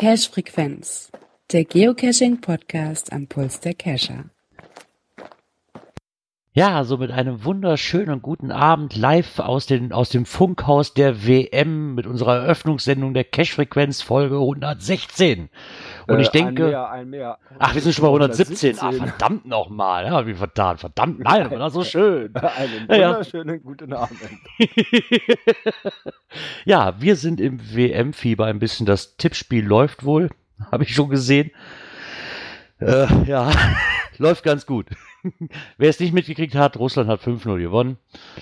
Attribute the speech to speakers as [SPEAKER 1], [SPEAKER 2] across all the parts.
[SPEAKER 1] Cache-Frequenz, der Geocaching-Podcast am Puls der Cacher.
[SPEAKER 2] Ja, so mit einem wunderschönen guten Abend live aus, den, aus dem Funkhaus der WM mit unserer Eröffnungssendung der Cache-Frequenz Folge 116. Und
[SPEAKER 3] Äh,
[SPEAKER 2] ich denke,
[SPEAKER 3] Ein mehr, ein mehr.
[SPEAKER 2] ach, wir sind schon bei 117. Ah, verdammt nochmal. Ja, wie verdammt, verdammt, nein, aber das so schön.
[SPEAKER 3] Einen
[SPEAKER 2] Ja, ja.
[SPEAKER 3] wunderschönen guten Abend.
[SPEAKER 2] ja, wir sind im WM-Fieber ein bisschen. Das Tippspiel läuft wohl, habe ich schon gesehen. Äh, ja, läuft ganz gut. Wer es nicht mitgekriegt hat, Russland hat 5-0 gewonnen.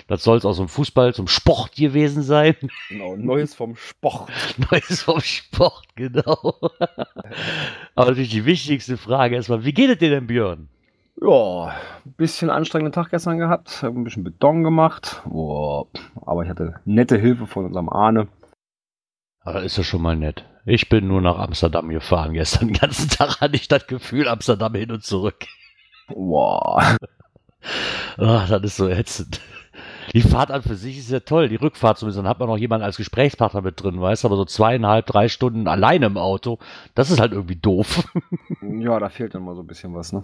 [SPEAKER 2] Das soll es aus dem Fußball zum Sport gewesen sein.
[SPEAKER 3] Genau, Neues vom Sport.
[SPEAKER 2] Neues vom Sport, genau. Aber natürlich die wichtigste Frage erstmal, wie geht es dir denn, Björn?
[SPEAKER 3] Ja, ein bisschen anstrengenden Tag gestern gehabt. Hab ein bisschen Beton gemacht. Boah, aber ich hatte nette Hilfe von unserem Ahne.
[SPEAKER 2] Aber das ist ja schon mal nett. Ich bin nur nach Amsterdam gefahren gestern. Den ganzen Tag hatte ich das Gefühl, Amsterdam hin und zurück.
[SPEAKER 3] Boah.
[SPEAKER 2] Ach, das ist so ätzend. Die Fahrt an für sich ist ja toll. Die Rückfahrt zumindest. Dann hat man noch jemanden als Gesprächspartner mit drin, weißt du? Aber so zweieinhalb, drei Stunden alleine im Auto, das ist halt irgendwie doof.
[SPEAKER 3] Ja, da fehlt dann mal so ein bisschen was, ne?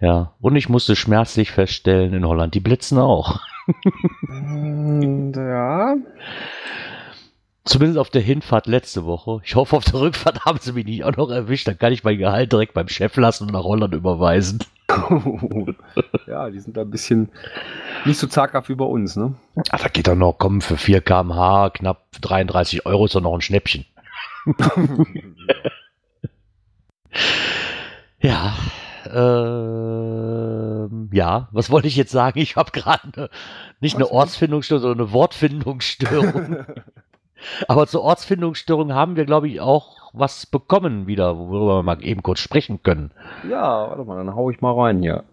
[SPEAKER 2] Ja. Und ich musste schmerzlich feststellen, in Holland, die blitzen auch.
[SPEAKER 3] Und, ja.
[SPEAKER 2] Zumindest auf der Hinfahrt letzte Woche. Ich hoffe, auf der Rückfahrt haben sie mich nicht auch noch erwischt. Dann kann ich mein Gehalt direkt beim Chef lassen und nach Holland überweisen.
[SPEAKER 3] ja, die sind da ein bisschen nicht so zaghaft wie bei uns, ne?
[SPEAKER 2] Ah, da geht doch noch, komm, für 4 kmh, knapp 33 Euro ist doch noch ein Schnäppchen. Ja, ähm, ja, was wollte ich jetzt sagen? Ich habe gerade eine, nicht eine
[SPEAKER 3] Was denn?
[SPEAKER 2] Ortsfindungsstörung, sondern eine Wortfindungsstörung. Aber zur Ortsfindungsstörung haben wir, glaube ich, auch was bekommen wieder, worüber wir mal eben kurz sprechen können.
[SPEAKER 3] ja, warte mal, dann hau ich mal rein hier.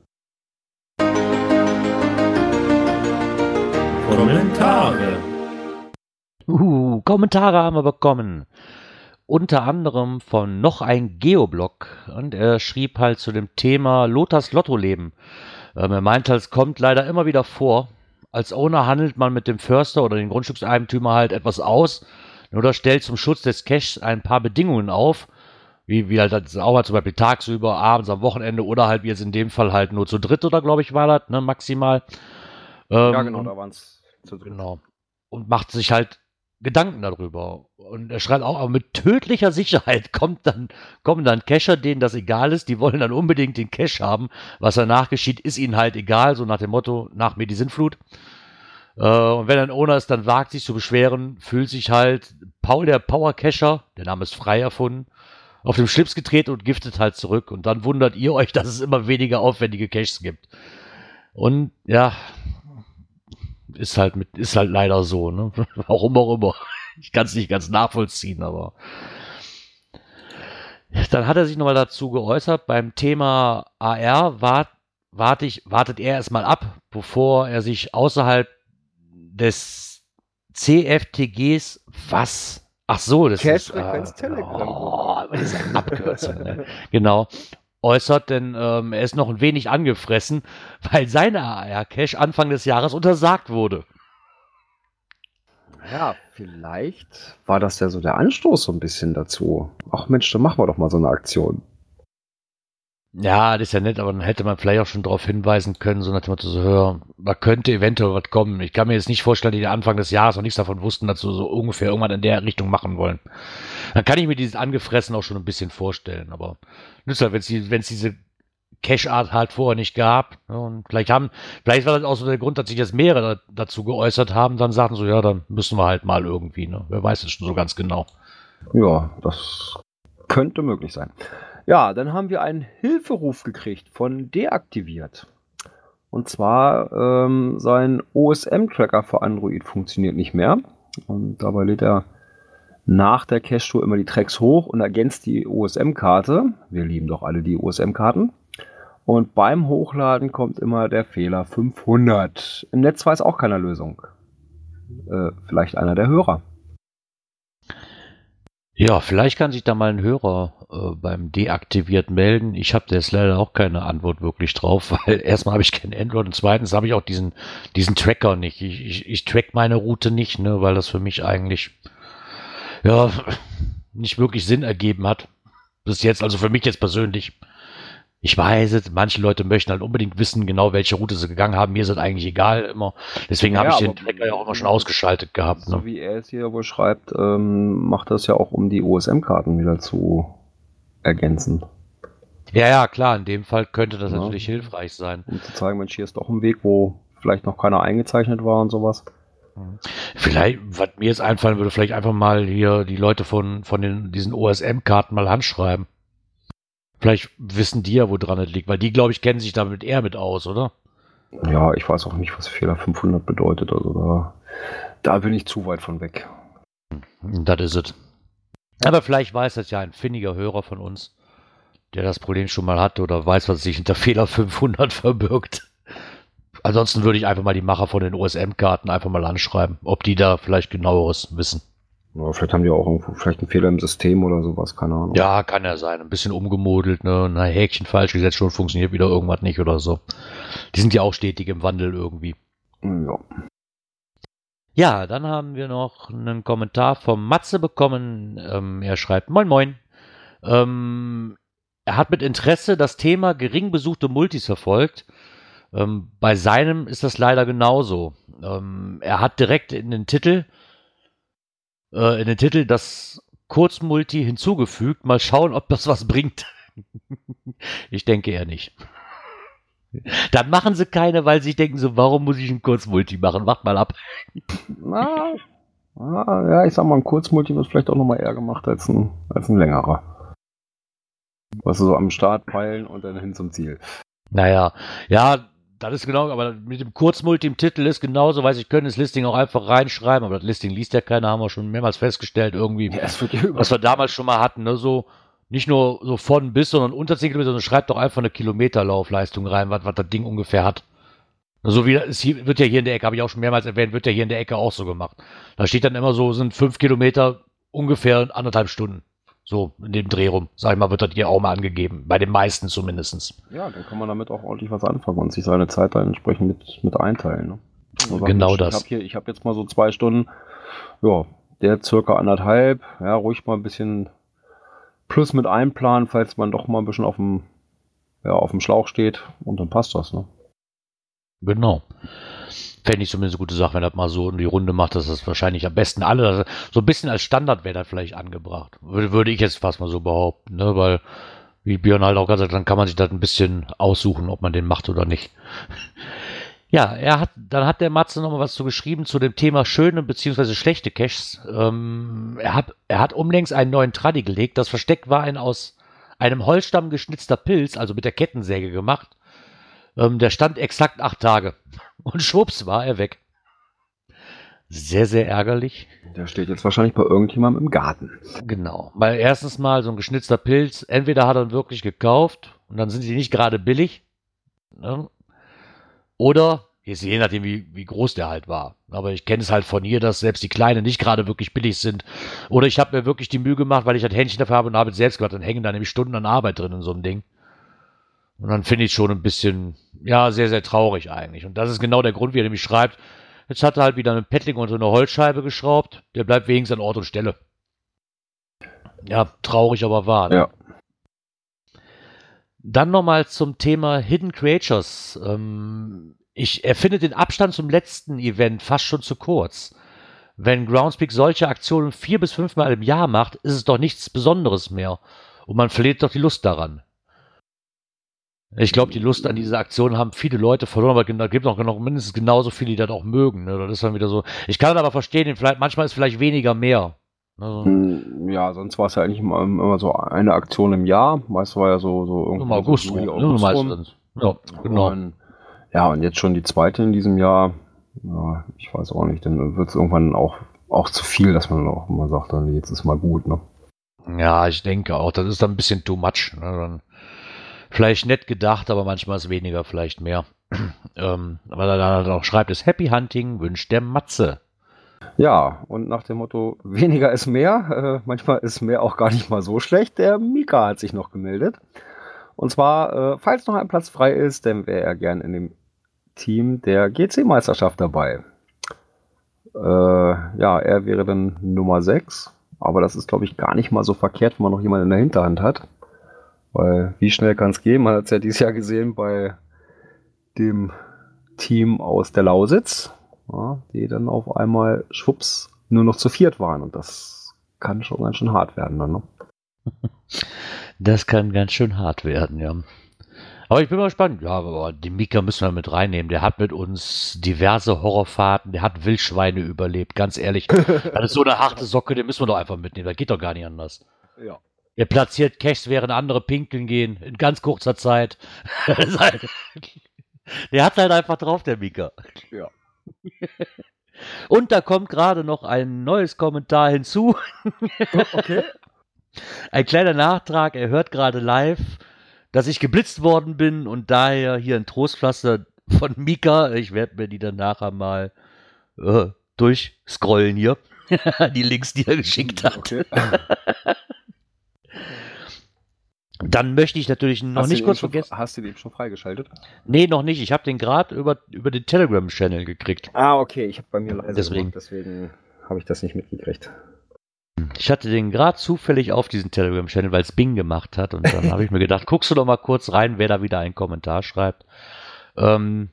[SPEAKER 4] Kommentare.
[SPEAKER 2] Uh, Kommentare haben wir bekommen. Unter anderem von noch ein Geoblog. Und er schrieb halt zu dem Thema Lothars Lottoleben. Ähm, er meint halt, es kommt leider immer wieder vor. Als Owner handelt man mit dem Förster oder den Grundstückseigentümer halt etwas aus oder stellt zum Schutz des Caches ein paar Bedingungen auf. Wie, wie halt das auch mal zum Beispiel tagsüber, abends, am Wochenende oder halt wie jetzt in dem Fall halt nur zu dritt oder glaube ich war das, ne, maximal.
[SPEAKER 3] Ja,
[SPEAKER 2] Ähm,
[SPEAKER 3] genau, da waren es zu dritt.
[SPEAKER 2] Genau. Und macht sich halt Gedanken darüber. Und er schreibt auch, aber mit tödlicher Sicherheit kommt dann, kommen dann Cacher, denen das egal ist, die wollen dann unbedingt den Cache haben. Was danach geschieht, ist ihnen halt egal, so nach dem Motto, nach mir die Sintflut. Äh, und wenn ein Owner es dann wagt, sich zu beschweren, fühlt sich halt Paul der Power Cacher, der Name ist frei erfunden, auf dem Schlips getreten und giftet halt zurück. Und dann wundert ihr euch, dass es immer weniger aufwendige Caches gibt. Und ja, ist halt mit, ist halt leider so, ne? Warum auch immer. Ich kann es nicht ganz nachvollziehen, aber. Dann hat er sich nochmal dazu geäußert, beim Thema AR wart, wart ich, wartet er erstmal ab, bevor er sich außerhalb des CFTGs was? Ach so, das
[SPEAKER 3] Cache
[SPEAKER 2] ist
[SPEAKER 3] Frequenz
[SPEAKER 2] äh,
[SPEAKER 3] Telegram.
[SPEAKER 2] Oh, das ist eine Abkürzung. ne? Genau. Äußert, denn ähm, er ist noch ein wenig angefressen, weil seine AR-Cache Anfang des Jahres untersagt wurde.
[SPEAKER 3] Ja, vielleicht war das ja so der Anstoß so ein bisschen dazu. Ach Mensch, dann machen wir doch mal so eine Aktion.
[SPEAKER 2] Ja, das ist ja nett, aber dann hätte man vielleicht auch schon darauf hinweisen können, so nach dem so, hör, da könnte eventuell was kommen. Ich kann mir jetzt nicht vorstellen, die Anfang des Jahres noch nichts davon wussten, dass sie so ungefähr irgendwann in der Richtung machen wollen. Dann kann ich mir dieses Angefressen auch schon ein bisschen vorstellen, aber nützt halt, wenn es diese Cash-Art halt vorher nicht gab. Ja, und vielleicht haben, vielleicht war das auch so der Grund, dass sich jetzt mehrere da, dazu geäußert haben, dann sagten so, ja, dann müssen wir halt mal irgendwie, ne? Wer weiß es schon so ganz genau.
[SPEAKER 3] Ja, das könnte möglich sein. Ja, dann haben wir einen Hilferuf gekriegt von deaktiviert. Und zwar ähm, sein OSM-Tracker für Android funktioniert nicht mehr. Und dabei lädt er nach der Cache-Tour immer die Tracks hoch und ergänzt die OSM-Karte. Wir lieben doch alle die OSM-Karten. Und beim Hochladen kommt immer der Fehler 500. Im Netz weiß auch keiner Lösung. Äh, vielleicht einer der Hörer.
[SPEAKER 2] Ja, vielleicht kann sich da mal ein Hörer äh, beim Deaktiviert melden. Ich habe jetzt leider auch keine Antwort wirklich drauf, weil erstmal habe ich kein Android und zweitens habe ich auch diesen, diesen Tracker nicht. Ich, ich, ich track meine Route nicht, ne, weil das für mich eigentlich ja nicht wirklich Sinn ergeben hat. Bis jetzt, also für mich jetzt persönlich. Ich weiß es, manche Leute möchten halt unbedingt wissen, genau welche Route sie gegangen haben. Mir ist es eigentlich egal immer. Deswegen habe
[SPEAKER 3] Ja,
[SPEAKER 2] ich den Tracker ja auch immer schon ausgeschaltet gehabt.
[SPEAKER 3] So
[SPEAKER 2] Ne?
[SPEAKER 3] wie er es hier wohl schreibt, ähm, macht das ja auch, um die OSM-Karten wieder zu ergänzen.
[SPEAKER 2] Ja, ja, klar, in dem Fall könnte das
[SPEAKER 3] Ja.
[SPEAKER 2] natürlich hilfreich sein.
[SPEAKER 3] Um zu zeigen, Mensch, hier ist doch ein Weg, wo vielleicht noch keiner eingezeichnet war und sowas.
[SPEAKER 2] Vielleicht, was mir jetzt einfallen würde, vielleicht einfach mal hier die Leute von, von den, diesen OSM-Karten mal anschreiben. Vielleicht wissen die ja, wo dran es liegt, weil die, glaube ich, kennen sich damit eher mit aus, oder?
[SPEAKER 3] Ja, ich weiß auch nicht, was Fehler 500 bedeutet. Also da, da bin ich zu weit von weg.
[SPEAKER 2] Das ist es. Aber vielleicht weiß das ja ein findiger Hörer von uns, der das Problem schon mal hatte oder weiß, was sich hinter Fehler 500 verbirgt. Ansonsten würde ich einfach mal die Macher von den OSM-Karten einfach mal anschreiben, ob die da vielleicht genaueres wissen.
[SPEAKER 3] Ja, vielleicht haben die auch irgendwo vielleicht einen Fehler im System oder sowas, keine Ahnung.
[SPEAKER 2] Ja, kann ja sein. Ein bisschen umgemodelt, ne? Ein Häkchen falsch gesetzt, schon funktioniert wieder irgendwas nicht oder so. Die sind ja auch stetig im Wandel irgendwie.
[SPEAKER 3] Ja.
[SPEAKER 2] Ja, dann haben wir noch einen Kommentar vom Matze bekommen. Ähm, er schreibt, moin moin. Ähm, er hat mit Interesse das Thema gering besuchte Multis verfolgt. Ähm, bei seinem ist das leider genauso. Ähm, er hat direkt in den Titel, äh, in den Titel das Kurzmulti hinzugefügt. Mal schauen, ob das was bringt. ich denke eher nicht. Dann machen sie keine, weil sie denken so, warum muss ich ein Kurzmulti machen? Wacht mal ab.
[SPEAKER 3] Na, ah, ja, ich sag mal, ein Kurzmulti wird vielleicht auch nochmal eher gemacht als ein, als ein längerer. Was so am Start peilen und dann hin zum Ziel.
[SPEAKER 2] Naja, ja, das ist genau, aber mit dem Kurzmulti im Titel ist genauso, weiß ich, können das Listing auch einfach reinschreiben, aber das Listing liest ja keiner, haben wir schon mehrmals festgestellt, irgendwie,
[SPEAKER 3] Ja,
[SPEAKER 2] was wir damals schon mal hatten, ne, so, nicht nur so von bis, sondern unter 10 Kilometer, sondern schreibt doch einfach eine Kilometerlaufleistung rein, was, was das Ding ungefähr hat. So wie es hier, wird ja hier in der Ecke, habe ich auch schon mehrmals erwähnt, wird ja hier in der Ecke auch so gemacht. Da steht dann immer so, sind fünf Kilometer ungefähr anderthalb Stunden. So, in dem Dreh rum, sag ich mal, wird das hier auch mal angegeben. Bei den meisten zumindestens.
[SPEAKER 3] Ja, dann kann man damit auch ordentlich was anfangen und sich seine Zeit dann entsprechend mit, mit einteilen. Ne? Sagen,
[SPEAKER 2] Genau
[SPEAKER 3] Mensch,
[SPEAKER 2] das.
[SPEAKER 3] Ich habe habe jetzt mal so zwei Stunden, ja, der circa anderthalb, ja, ruhig mal ein bisschen plus mit einplanen, falls man doch mal ein bisschen auf dem, ja, auf dem Schlauch steht und dann passt das, ne?
[SPEAKER 2] Genau. Fände ich zumindest eine gute Sache, wenn das mal so in die Runde macht, dass das wahrscheinlich am besten alle, so ein bisschen als Standard wäre das vielleicht angebracht. Würde, würde ich jetzt fast mal so behaupten, ne? Weil, wie Björn halt auch gesagt hat, dann kann man sich das ein bisschen aussuchen, ob man den macht oder nicht. Ja, er hat, dann hat der Matze noch mal was zu geschrieben zu dem Thema schöne beziehungsweise schlechte Caches. Ähm, er, hat, er hat unlängst einen neuen Traddy gelegt. Das Versteck war ein aus einem Holzstamm geschnitzter Pilz, also mit der Kettensäge gemacht. Ähm, der stand exakt acht Tage. Und schwupps war er weg. Sehr, sehr ärgerlich.
[SPEAKER 3] Der steht jetzt wahrscheinlich bei irgendjemandem im Garten.
[SPEAKER 2] Genau. Weil erstens mal so ein geschnitzter Pilz, entweder hat er ihn wirklich gekauft und dann sind sie nicht gerade billig. Ne? Oder, jetzt je nachdem, wie, wie groß der halt war. Aber ich kenne es halt von hier, dass selbst die Kleinen nicht gerade wirklich billig sind. Oder ich habe mir wirklich die Mühe gemacht, weil ich halt Händchen dafür habe und habe es selbst gemacht. Dann hängen da nämlich Stunden an Arbeit drin in so einem Ding. Und dann finde ich es schon ein bisschen, ja, sehr, sehr traurig eigentlich. Und das ist genau der Grund, wie er nämlich schreibt. Jetzt hat er halt wieder einen Paddling unter eine Holzscheibe geschraubt. Der bleibt wenigstens an Ort und Stelle. Ja, traurig, aber wahr. Ne?
[SPEAKER 3] Ja.
[SPEAKER 2] Dann nochmal zum Thema Hidden Creatures. Ähm, ich erfinde den Abstand zum letzten Event fast schon zu kurz. Wenn Groundspeak solche Aktionen vier bis fünfmal im Jahr macht, ist es doch nichts Besonderes mehr. Und man verliert doch die Lust daran. Ich glaube, die Lust an diese Aktion haben viele Leute verloren, aber es gibt auch noch mindestens genauso viele, die das auch mögen. Ne? Das ist dann wieder so. Ich kann das aber verstehen, vielleicht, manchmal ist vielleicht weniger mehr. Also,
[SPEAKER 3] Ja, sonst war es ja eigentlich immer, immer so eine Aktion im Jahr. Meist war ja so, so
[SPEAKER 2] Im
[SPEAKER 3] irgendwo
[SPEAKER 2] August
[SPEAKER 3] so Juli, August
[SPEAKER 2] meistens. Ja, genau.
[SPEAKER 3] Und, ja, und jetzt schon die zweite in diesem Jahr. Ja, ich weiß auch nicht, dann wird es irgendwann auch, auch zu viel, dass man auch mal sagt, dann jetzt ist mal gut, ne?
[SPEAKER 2] Ja, ich denke auch, das ist dann ein bisschen too much. Ne? Dann vielleicht nett gedacht, aber manchmal ist weniger vielleicht mehr. ähm, weil er dann halt auch schreibt, ist Happy Hunting wünscht der Matze.
[SPEAKER 3] Ja, und nach dem Motto, weniger ist mehr, äh, manchmal ist mehr auch gar nicht mal so schlecht, der Mika hat sich noch gemeldet. Und zwar, äh, falls noch ein Platz frei ist, dann wäre er gern in dem Team der GC-Meisterschaft dabei. Äh, ja, er wäre dann Nummer 6, aber das ist, glaube ich, gar nicht mal so verkehrt, wenn man noch jemanden in der Hinterhand hat. Weil, wie schnell kann es gehen? Man hat es ja dieses Jahr gesehen bei dem Team aus der Lausitz, ja, die dann auf einmal schwupps nur noch zu viert waren. Und das kann schon ganz schön hart werden dann, ne?
[SPEAKER 2] Das kann ganz schön hart werden, ja. Aber ich bin mal gespannt. Ja, aber den Mika müssen wir mit reinnehmen. Der hat mit uns diverse Horrorfahrten, der hat Wildschweine überlebt, ganz ehrlich. Das ist so eine harte Socke, den müssen wir doch einfach mitnehmen. Das geht doch gar nicht anders.
[SPEAKER 3] Ja.
[SPEAKER 2] Er platziert Caches, während andere pinkeln gehen, in ganz kurzer Zeit. Halt, der hat halt einfach drauf, der Mika.
[SPEAKER 3] Ja.
[SPEAKER 2] Und da kommt gerade noch ein neues Kommentar hinzu.
[SPEAKER 3] Okay.
[SPEAKER 2] Ein kleiner Nachtrag, er hört gerade live, dass ich geblitzt worden bin und daher hier ein Trostpflaster von Mika. Ich werde mir die dann nachher mal äh, durchscrollen hier. die Links, die er geschickt hat.
[SPEAKER 3] Okay.
[SPEAKER 2] Dann möchte ich natürlich noch
[SPEAKER 3] Hast
[SPEAKER 2] nicht kurz
[SPEAKER 3] schon,
[SPEAKER 2] vergessen.
[SPEAKER 3] Hast du den schon freigeschaltet?
[SPEAKER 2] Nee, noch nicht. Ich habe den gerade über, über den Telegram-Channel gekriegt.
[SPEAKER 3] Ah, okay. Ich habe bei mir leise
[SPEAKER 2] Deswegen.
[SPEAKER 3] gemacht, deswegen habe ich das nicht mitgekriegt.
[SPEAKER 2] Ich hatte den gerade zufällig auf diesen Telegram-Channel, weil es Bing gemacht hat. Und dann habe ich mir gedacht, guckst du doch mal kurz rein, wer da wieder einen Kommentar schreibt. Ähm,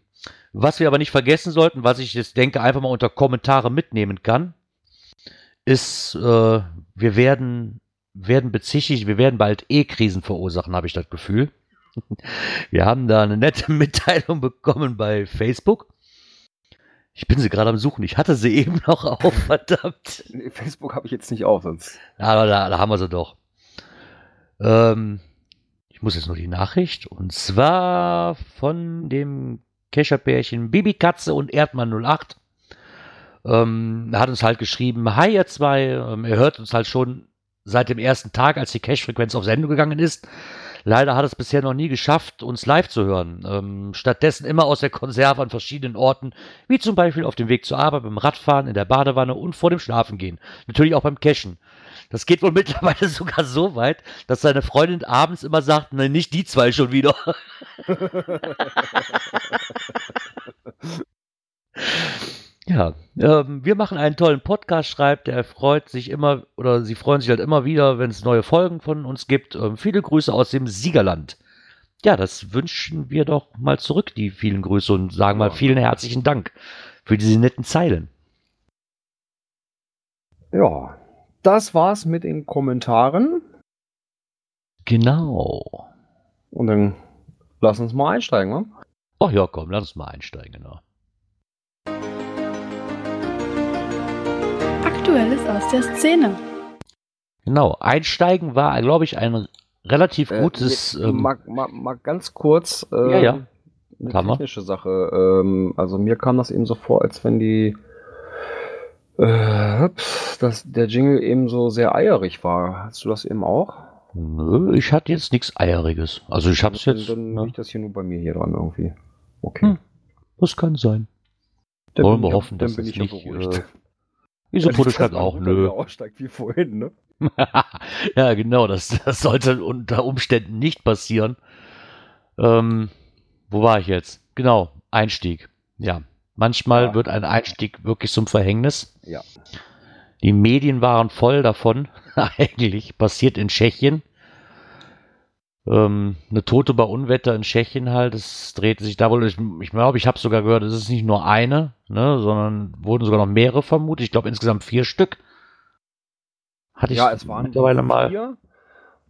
[SPEAKER 2] was wir aber nicht vergessen sollten, was ich jetzt denke, einfach mal unter Kommentare mitnehmen kann, ist, äh, wir werden, werden bezichtigt, wir werden bald E-Krisen verursachen, habe ich das Gefühl. Wir haben da eine nette Mitteilung bekommen bei Facebook. Ich bin sie gerade am Suchen. Ich hatte sie eben noch auf, verdammt.
[SPEAKER 3] Nee, Facebook habe ich jetzt nicht auf, sonst.
[SPEAKER 2] Aber da, da haben wir sie doch. Ähm, ich muss jetzt nur die Nachricht. Und zwar von dem Kescherpärchen Bibi Katze und Erdmann 08. Ähm, er hat uns halt geschrieben, hi ihr zwei, ähm, er hört uns halt schon seit dem ersten Tag, als die Cache-Frequenz auf Sendung gegangen ist. Leider hat es bisher noch nie geschafft, uns live zu hören. Ähm, stattdessen immer aus der Konserve an verschiedenen Orten, wie zum Beispiel auf dem Weg zur Arbeit, beim Radfahren, in der Badewanne und vor dem Schlafengehen. Natürlich auch beim Cachen. Das geht wohl mittlerweile sogar so weit, dass seine Freundin abends immer sagt, nein, nicht die zwei schon wieder. Ja, ähm, wir machen einen tollen Podcast, schreibt, er freut sich immer oder sie freuen sich halt immer wieder, wenn es neue Folgen von uns gibt. Ähm, viele Grüße aus dem Siegerland. Ja, das wünschen wir doch mal zurück, die vielen Grüße und sagen mal vielen herzlichen Dank für diese netten Zeilen.
[SPEAKER 3] Ja, das war's mit den Kommentaren.
[SPEAKER 2] Genau.
[SPEAKER 3] Und dann lass uns mal einsteigen, ne?
[SPEAKER 2] Ach ja, komm, lass uns mal einsteigen, genau.
[SPEAKER 4] Aktuelles aus der Szene.
[SPEAKER 2] Genau, einsteigen war, glaube ich, ein relativ
[SPEAKER 3] Äh,
[SPEAKER 2] gutes.
[SPEAKER 3] jetzt
[SPEAKER 2] ähm,
[SPEAKER 3] mal, mal, mal ganz kurz. Äh,
[SPEAKER 2] Ja, ja.
[SPEAKER 3] Eine technische Sache. Ähm, also mir kam das eben so vor, als wenn die äh, dass der Jingle eben so sehr eierig war. Hast du das eben auch?
[SPEAKER 2] nö, ich hatte jetzt nichts Eieriges. Also ich hab's
[SPEAKER 3] Dann-
[SPEAKER 2] jetzt.
[SPEAKER 3] Dann
[SPEAKER 2] ne,
[SPEAKER 3] liegt das hier nur bei mir hier dran irgendwie. Okay.
[SPEAKER 2] Hm. das kann sein.
[SPEAKER 3] Dann
[SPEAKER 2] Wollen wir
[SPEAKER 3] ich-
[SPEAKER 2] hoffen, dass es
[SPEAKER 3] ich
[SPEAKER 2] nicht.
[SPEAKER 3] beruhigt.
[SPEAKER 2] Äh, Isopodo schreibt auch, nö.
[SPEAKER 3] Aussteigt wie vorhin, ne?
[SPEAKER 2] ja, genau, das, das sollte unter Umständen nicht passieren. Ähm, wo war ich jetzt? Genau, Einstieg. Ja, manchmal
[SPEAKER 3] Ja.
[SPEAKER 2] wird ein Einstieg wirklich zum Verhängnis.
[SPEAKER 3] Ja.
[SPEAKER 2] Die Medien waren voll davon. Eigentlich passiert in Tschechien. Ähm, eine Tote bei Unwetter in Tschechien halt. Es drehte sich da wohl. Ich glaube, ich, glaub, ich habe sogar gehört, es ist nicht nur eine, ne, sondern wurden sogar noch mehrere vermutet. Ich glaube insgesamt vier Stück. Hatte ich
[SPEAKER 3] Ja, es waren
[SPEAKER 2] mittlerweile mal.
[SPEAKER 3] vier.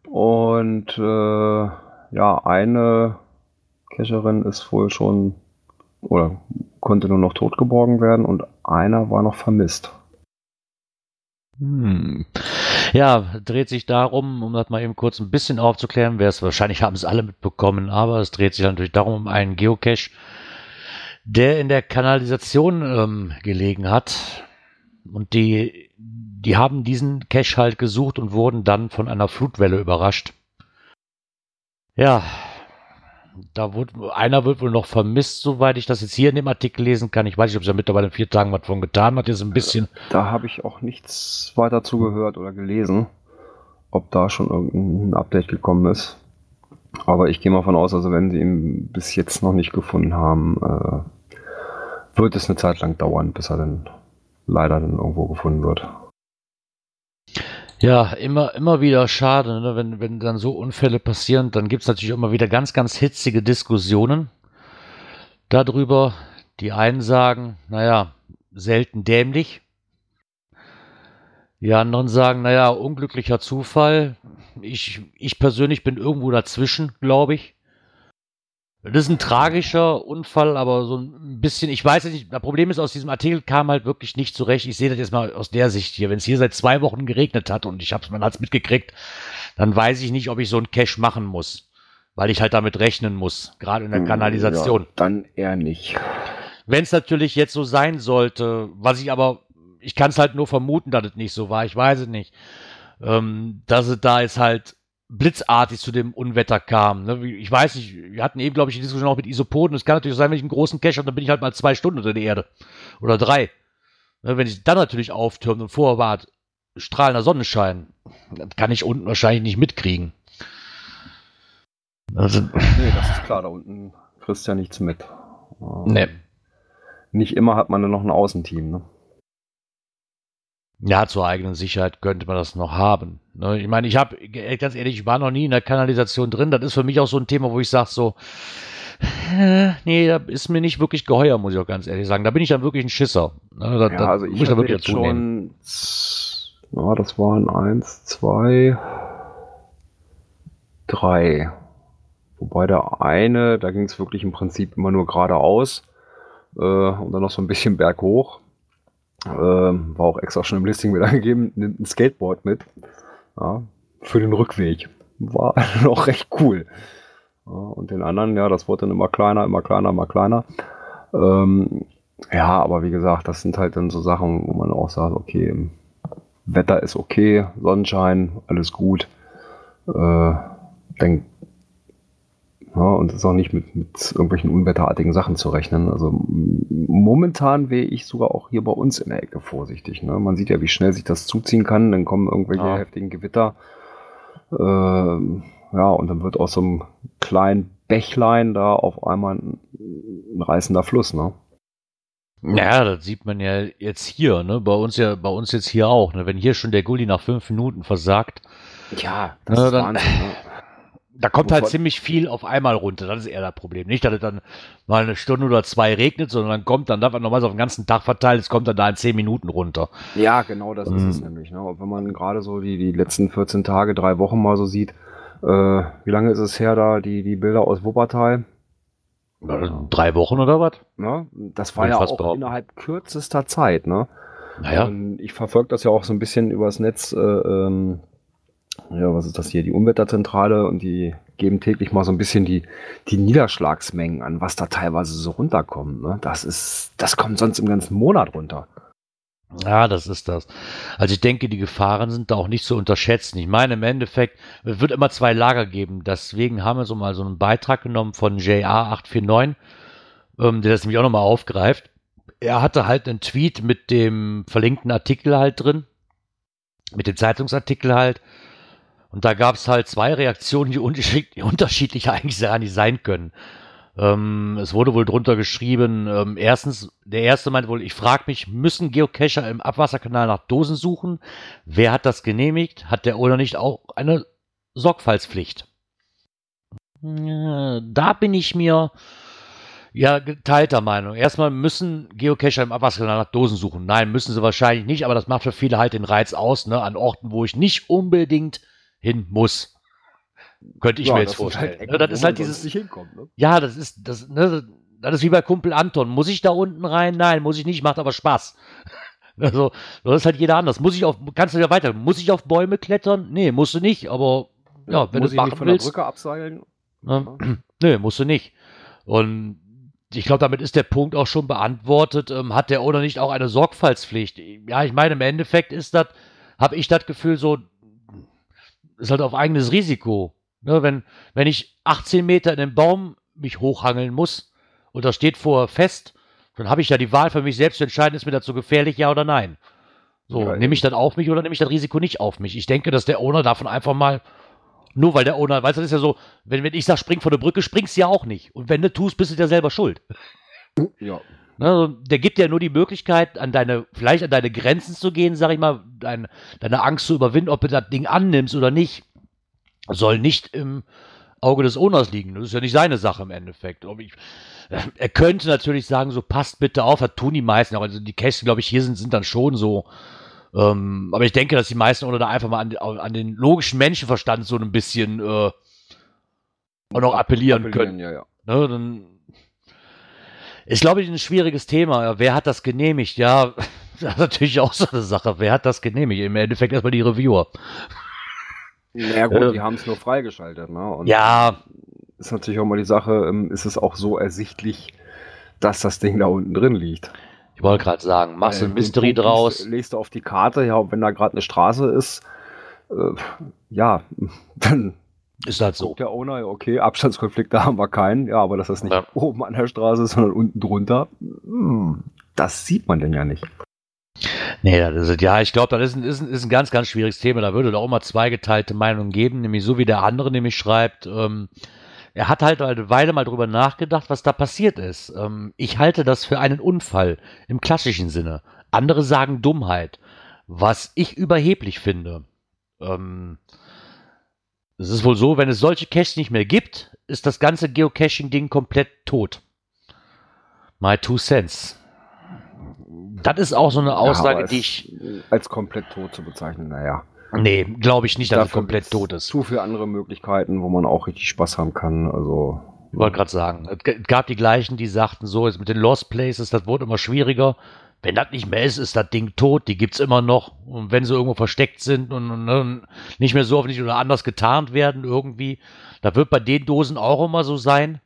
[SPEAKER 3] Und äh, ja, eine Cacherin ist wohl schon oder konnte nur noch tot geborgen werden und einer war noch vermisst.
[SPEAKER 2] Hm. Ja, dreht sich darum, um das mal eben kurz ein bisschen aufzuklären, wer es wahrscheinlich haben es alle mitbekommen, aber es dreht sich natürlich darum um einen Geocache, der in der Kanalisation ähm, gelegen hat. Und die, die haben diesen Cache halt gesucht und wurden dann von einer Flutwelle überrascht. Ja, Da wurde, einer wird wohl noch vermisst, soweit ich das jetzt hier in dem Artikel lesen kann. Ich weiß nicht, ob es ja mittlerweile in vier Tagen was von getan hat, jetzt ein bisschen.
[SPEAKER 3] Da habe ich auch nichts weiter zugehört oder gelesen, ob da schon irgendein Update gekommen ist. Aber ich gehe mal von aus, also wenn sie ihn bis jetzt noch nicht gefunden haben, äh, wird es eine Zeit lang dauern, bis er dann leider dann irgendwo gefunden wird.
[SPEAKER 2] Ja, immer, immer wieder schade, ne? wenn, wenn dann so Unfälle passieren, dann gibt es natürlich immer wieder ganz, ganz hitzige Diskussionen darüber. Die einen sagen, naja, selten dämlich. Die anderen sagen, naja, unglücklicher Zufall. Ich, ich persönlich bin irgendwo dazwischen, glaube ich. Das ist ein tragischer Unfall, aber so ein bisschen, ich weiß es nicht, das Problem ist, aus diesem Artikel kam halt wirklich nicht zurecht. Ich sehe das jetzt mal aus der Sicht hier. Wenn es hier seit zwei Wochen geregnet hat und ich hab's, man hat's mitgekriegt, dann weiß ich nicht, ob ich so einen Cache machen muss. Weil ich halt damit rechnen muss, gerade in der Kanalisation.
[SPEAKER 3] Ja, dann eher nicht.
[SPEAKER 2] Wenn es natürlich jetzt so sein sollte, was ich aber, ich kann es halt nur vermuten, dass es nicht so war, ich weiß es nicht, ähm, dass es da jetzt halt blitzartig zu dem Unwetter kam. Ne? Ich weiß nicht, wir hatten eben, glaube ich, die Diskussion auch mit Isopoden. Es kann natürlich sein, wenn ich einen großen Cache habe, dann bin ich halt mal zwei Stunden unter der Erde. Oder drei. Ne? Wenn ich dann natürlich auftürmt und vorher war strahlender Sonnenschein, dann kann ich unten wahrscheinlich nicht mitkriegen.
[SPEAKER 3] Also, nee, das ist klar, da unten kriegst du ja nichts mit.
[SPEAKER 2] Ähm, nee.
[SPEAKER 3] Nicht immer hat man dann noch ein Außenteam, ne?
[SPEAKER 2] Ja, zur eigenen Sicherheit könnte man das noch haben. Ne? Ich meine, ich habe, ganz ehrlich, ich war noch nie in der Kanalisation drin. Das ist für mich auch so ein Thema, wo ich sage so, äh, nee, da ist mir nicht wirklich geheuer, muss ich auch ganz ehrlich sagen. Da bin ich dann wirklich ein Schisser.
[SPEAKER 3] Ne? Da, ja, also ich habe jetzt schon, na, das waren eins, zwei, drei. Wobei der eine, da ging es wirklich im Prinzip immer nur geradeaus äh, und dann noch so ein bisschen berghoch. Ähm, war auch extra schon im Listing wieder gegeben, nimmt ein Skateboard mit. Ja, für den Rückweg. War noch recht cool. Ja, und den anderen, ja, das wurde dann immer kleiner, immer kleiner, immer kleiner. Ähm, ja, aber wie gesagt, das sind halt dann so Sachen, wo man auch sagt, okay, Wetter ist okay, Sonnenschein, alles gut. Äh, dann ja, und es ist auch nicht mit, mit irgendwelchen unwetterartigen Sachen zu rechnen. Also momentan wäre ich sogar auch hier bei uns in der Ecke vorsichtig. Ne? Man sieht ja, wie schnell sich das zuziehen kann. Dann kommen irgendwelche ja. heftigen Gewitter. Äh, ja, und dann wird aus so einem kleinen Bächlein da auf einmal ein, ein reißender Fluss. Ne?
[SPEAKER 2] Ja, das sieht man ja jetzt hier, ne? Bei uns ja, bei uns jetzt hier auch, ne? Wenn hier schon der Gully nach fünf Minuten versagt.
[SPEAKER 3] Ja, das ne, ist dann, Wahnsinn. Ne?
[SPEAKER 2] Da kommt halt ziemlich viel auf einmal runter. Das ist eher das Problem. Nicht, dass es dann mal eine Stunde oder zwei regnet, sondern dann kommt dann, darf man normalerweise auf den ganzen Tag verteilt, es kommt dann da in zehn Minuten runter.
[SPEAKER 3] Ja, genau, das mhm. ist es nämlich. Ne? Wenn man gerade so die, die letzten 14 Tage, drei Wochen mal so sieht, äh, wie lange ist es her da, die, die Bilder aus Wuppertal?
[SPEAKER 2] Drei Wochen oder was?
[SPEAKER 3] Ne? Das war ja auch innerhalb kürzester Zeit. Ne?
[SPEAKER 2] Naja.
[SPEAKER 3] Ich verfolge das ja auch so ein bisschen übers Netz. Äh, ähm, ja, was ist das hier? Die Unwetterzentrale und die geben täglich mal so ein bisschen die, die Niederschlagsmengen an, was da teilweise so runterkommt. Ne? Das ist, das kommt sonst im ganzen Monat runter.
[SPEAKER 2] Ja, das ist das. Also ich denke, die Gefahren sind da auch nicht zu unterschätzen. Ich meine, im Endeffekt, es wird immer zwei Lager geben. Deswegen haben wir so mal so einen Beitrag genommen von JA849, ähm, der das nämlich auch nochmal aufgreift. Er hatte halt einen Tweet mit dem verlinkten Artikel halt drin, mit dem Zeitungsartikel halt, und da gab es halt zwei Reaktionen, die unterschiedlich, eigentlich gar nicht sein können. Ähm, es wurde wohl drunter geschrieben, ähm, erstens, der erste meint wohl, ich frage mich, müssen Geocacher im Abwasserkanal nach Dosen suchen? Wer hat das genehmigt? Hat der oder nicht auch eine Sorgfaltspflicht? Da bin ich mir ja geteilter Meinung. Erstmal müssen Geocacher im Abwasserkanal nach Dosen suchen. Nein, müssen sie wahrscheinlich nicht, aber das macht für viele halt den Reiz aus, ne? An Orten, wo ich nicht unbedingt hin muss. Könnte ich ja, mir jetzt vorstellen. Halt Ecken, das ist halt dieses. Nicht hinkommt, ne? Ja, das ist, das, ne, das ist wie bei Kumpel Anton. Muss ich da unten rein? Nein, muss ich nicht, macht aber Spaß. Also, das ist halt jeder anders. Muss ich auf, kannst du ja weiter, muss ich auf Bäume klettern? Nee, musst du nicht, aber ja, wenn
[SPEAKER 3] muss
[SPEAKER 2] du
[SPEAKER 3] machen von willst. Der Brücke abseilen?
[SPEAKER 2] Ne, nee, musst du nicht. Und ich glaube, damit ist der Punkt auch schon beantwortet. Ähm, hat der oder nicht auch eine Sorgfaltspflicht? Ja, ich meine, im Endeffekt ist das, habe ich das Gefühl so, ist halt auf eigenes Risiko. Ne, wenn, wenn ich 18 Meter in den Baum mich hochhangeln muss und das steht vorher fest, dann habe ich ja die Wahl für mich selbst zu entscheiden, ist mir das zu gefährlich, ja oder nein. So,
[SPEAKER 3] Ja,
[SPEAKER 2] nehme ich das auf mich oder nehme ich das Risiko nicht auf mich? Ich denke, dass der Owner davon einfach mal, nur weil der Owner, weißt du, das ist ja so, wenn, wenn ich sage, spring von der Brücke, springst du ja auch nicht. Und wenn du tust, bist du ja selber schuld.
[SPEAKER 3] Ja.
[SPEAKER 2] Also der gibt dir nur die Möglichkeit, an deine, vielleicht an deine Grenzen zu gehen, sag ich mal, dein, deine Angst zu überwinden, ob du das Ding annimmst oder nicht. Soll nicht im Auge des Owners liegen. Das ist ja nicht seine Sache im Endeffekt. Ich, er könnte natürlich sagen, so passt bitte auf, das tun die meisten auch. Also die Caches, glaube ich, hier sind, sind dann schon so. Ähm, aber ich denke, dass die meisten oder da einfach mal an, an den logischen Menschenverstand so ein bisschen äh, auch noch appellieren, können.
[SPEAKER 3] Ja, ja.
[SPEAKER 2] Ne, dann ist, glaube ich, ein schwieriges Thema. Wer hat das genehmigt? Ja, das ist natürlich auch so eine Sache. Wer hat das genehmigt? Im Endeffekt erstmal die Reviewer.
[SPEAKER 3] Ja gut,
[SPEAKER 2] Ähm.
[SPEAKER 3] die haben es nur freigeschaltet. Ne? Und
[SPEAKER 2] Ja,
[SPEAKER 3] ist natürlich auch mal die Sache, ähm, ist es auch so ersichtlich, dass das Ding da unten drin liegt.
[SPEAKER 2] ich wollte gerade sagen, machst du
[SPEAKER 3] Äh,
[SPEAKER 2] ein Mystery draus.
[SPEAKER 3] Legst du auf die Karte, ja, und wenn da gerade eine Straße ist, äh, ja, dann
[SPEAKER 2] Ist halt so.
[SPEAKER 3] der Owner, ja, okay, Abstandskonflikte haben wir keinen, ja, aber dass das nicht
[SPEAKER 2] Ja.
[SPEAKER 3] oben an der Straße ist, sondern unten drunter, hm, das sieht man denn ja nicht.
[SPEAKER 2] Nee, das ist, ja, ich glaube, das ist ein, ist, ein, ist ein ganz, ganz schwieriges Thema. Da würde es auch mal zweigeteilte Meinungen geben, nämlich so wie der andere nämlich schreibt, ähm, er hat halt eine Weile mal drüber nachgedacht, was da passiert ist. Ähm, ich halte das für einen Unfall im klassischen Sinne. Andere sagen Dummheit, was ich überheblich finde. Ähm, es ist wohl so, wenn es solche Caches nicht mehr gibt, ist das ganze Geocaching-Ding komplett tot. My two cents. Das ist auch so eine Aussage,
[SPEAKER 3] Ja,
[SPEAKER 2] die ich.
[SPEAKER 3] als komplett tot zu bezeichnen, naja.
[SPEAKER 2] Nee, glaube ich nicht, dass es komplett tot ist.
[SPEAKER 3] Zu viele andere Möglichkeiten, wo man auch richtig Spaß haben kann. Also
[SPEAKER 2] Ich wollte gerade sagen, es gab die gleichen, die sagten, so jetzt mit den Lost Places, das wurde immer schwieriger. Wenn das nicht mehr ist, ist das Ding tot, die gibt's immer noch. Und wenn sie irgendwo versteckt sind und, und, und nicht mehr so offensichtlich oder anders getarnt werden irgendwie, da wird bei den Dosen auch immer so sein.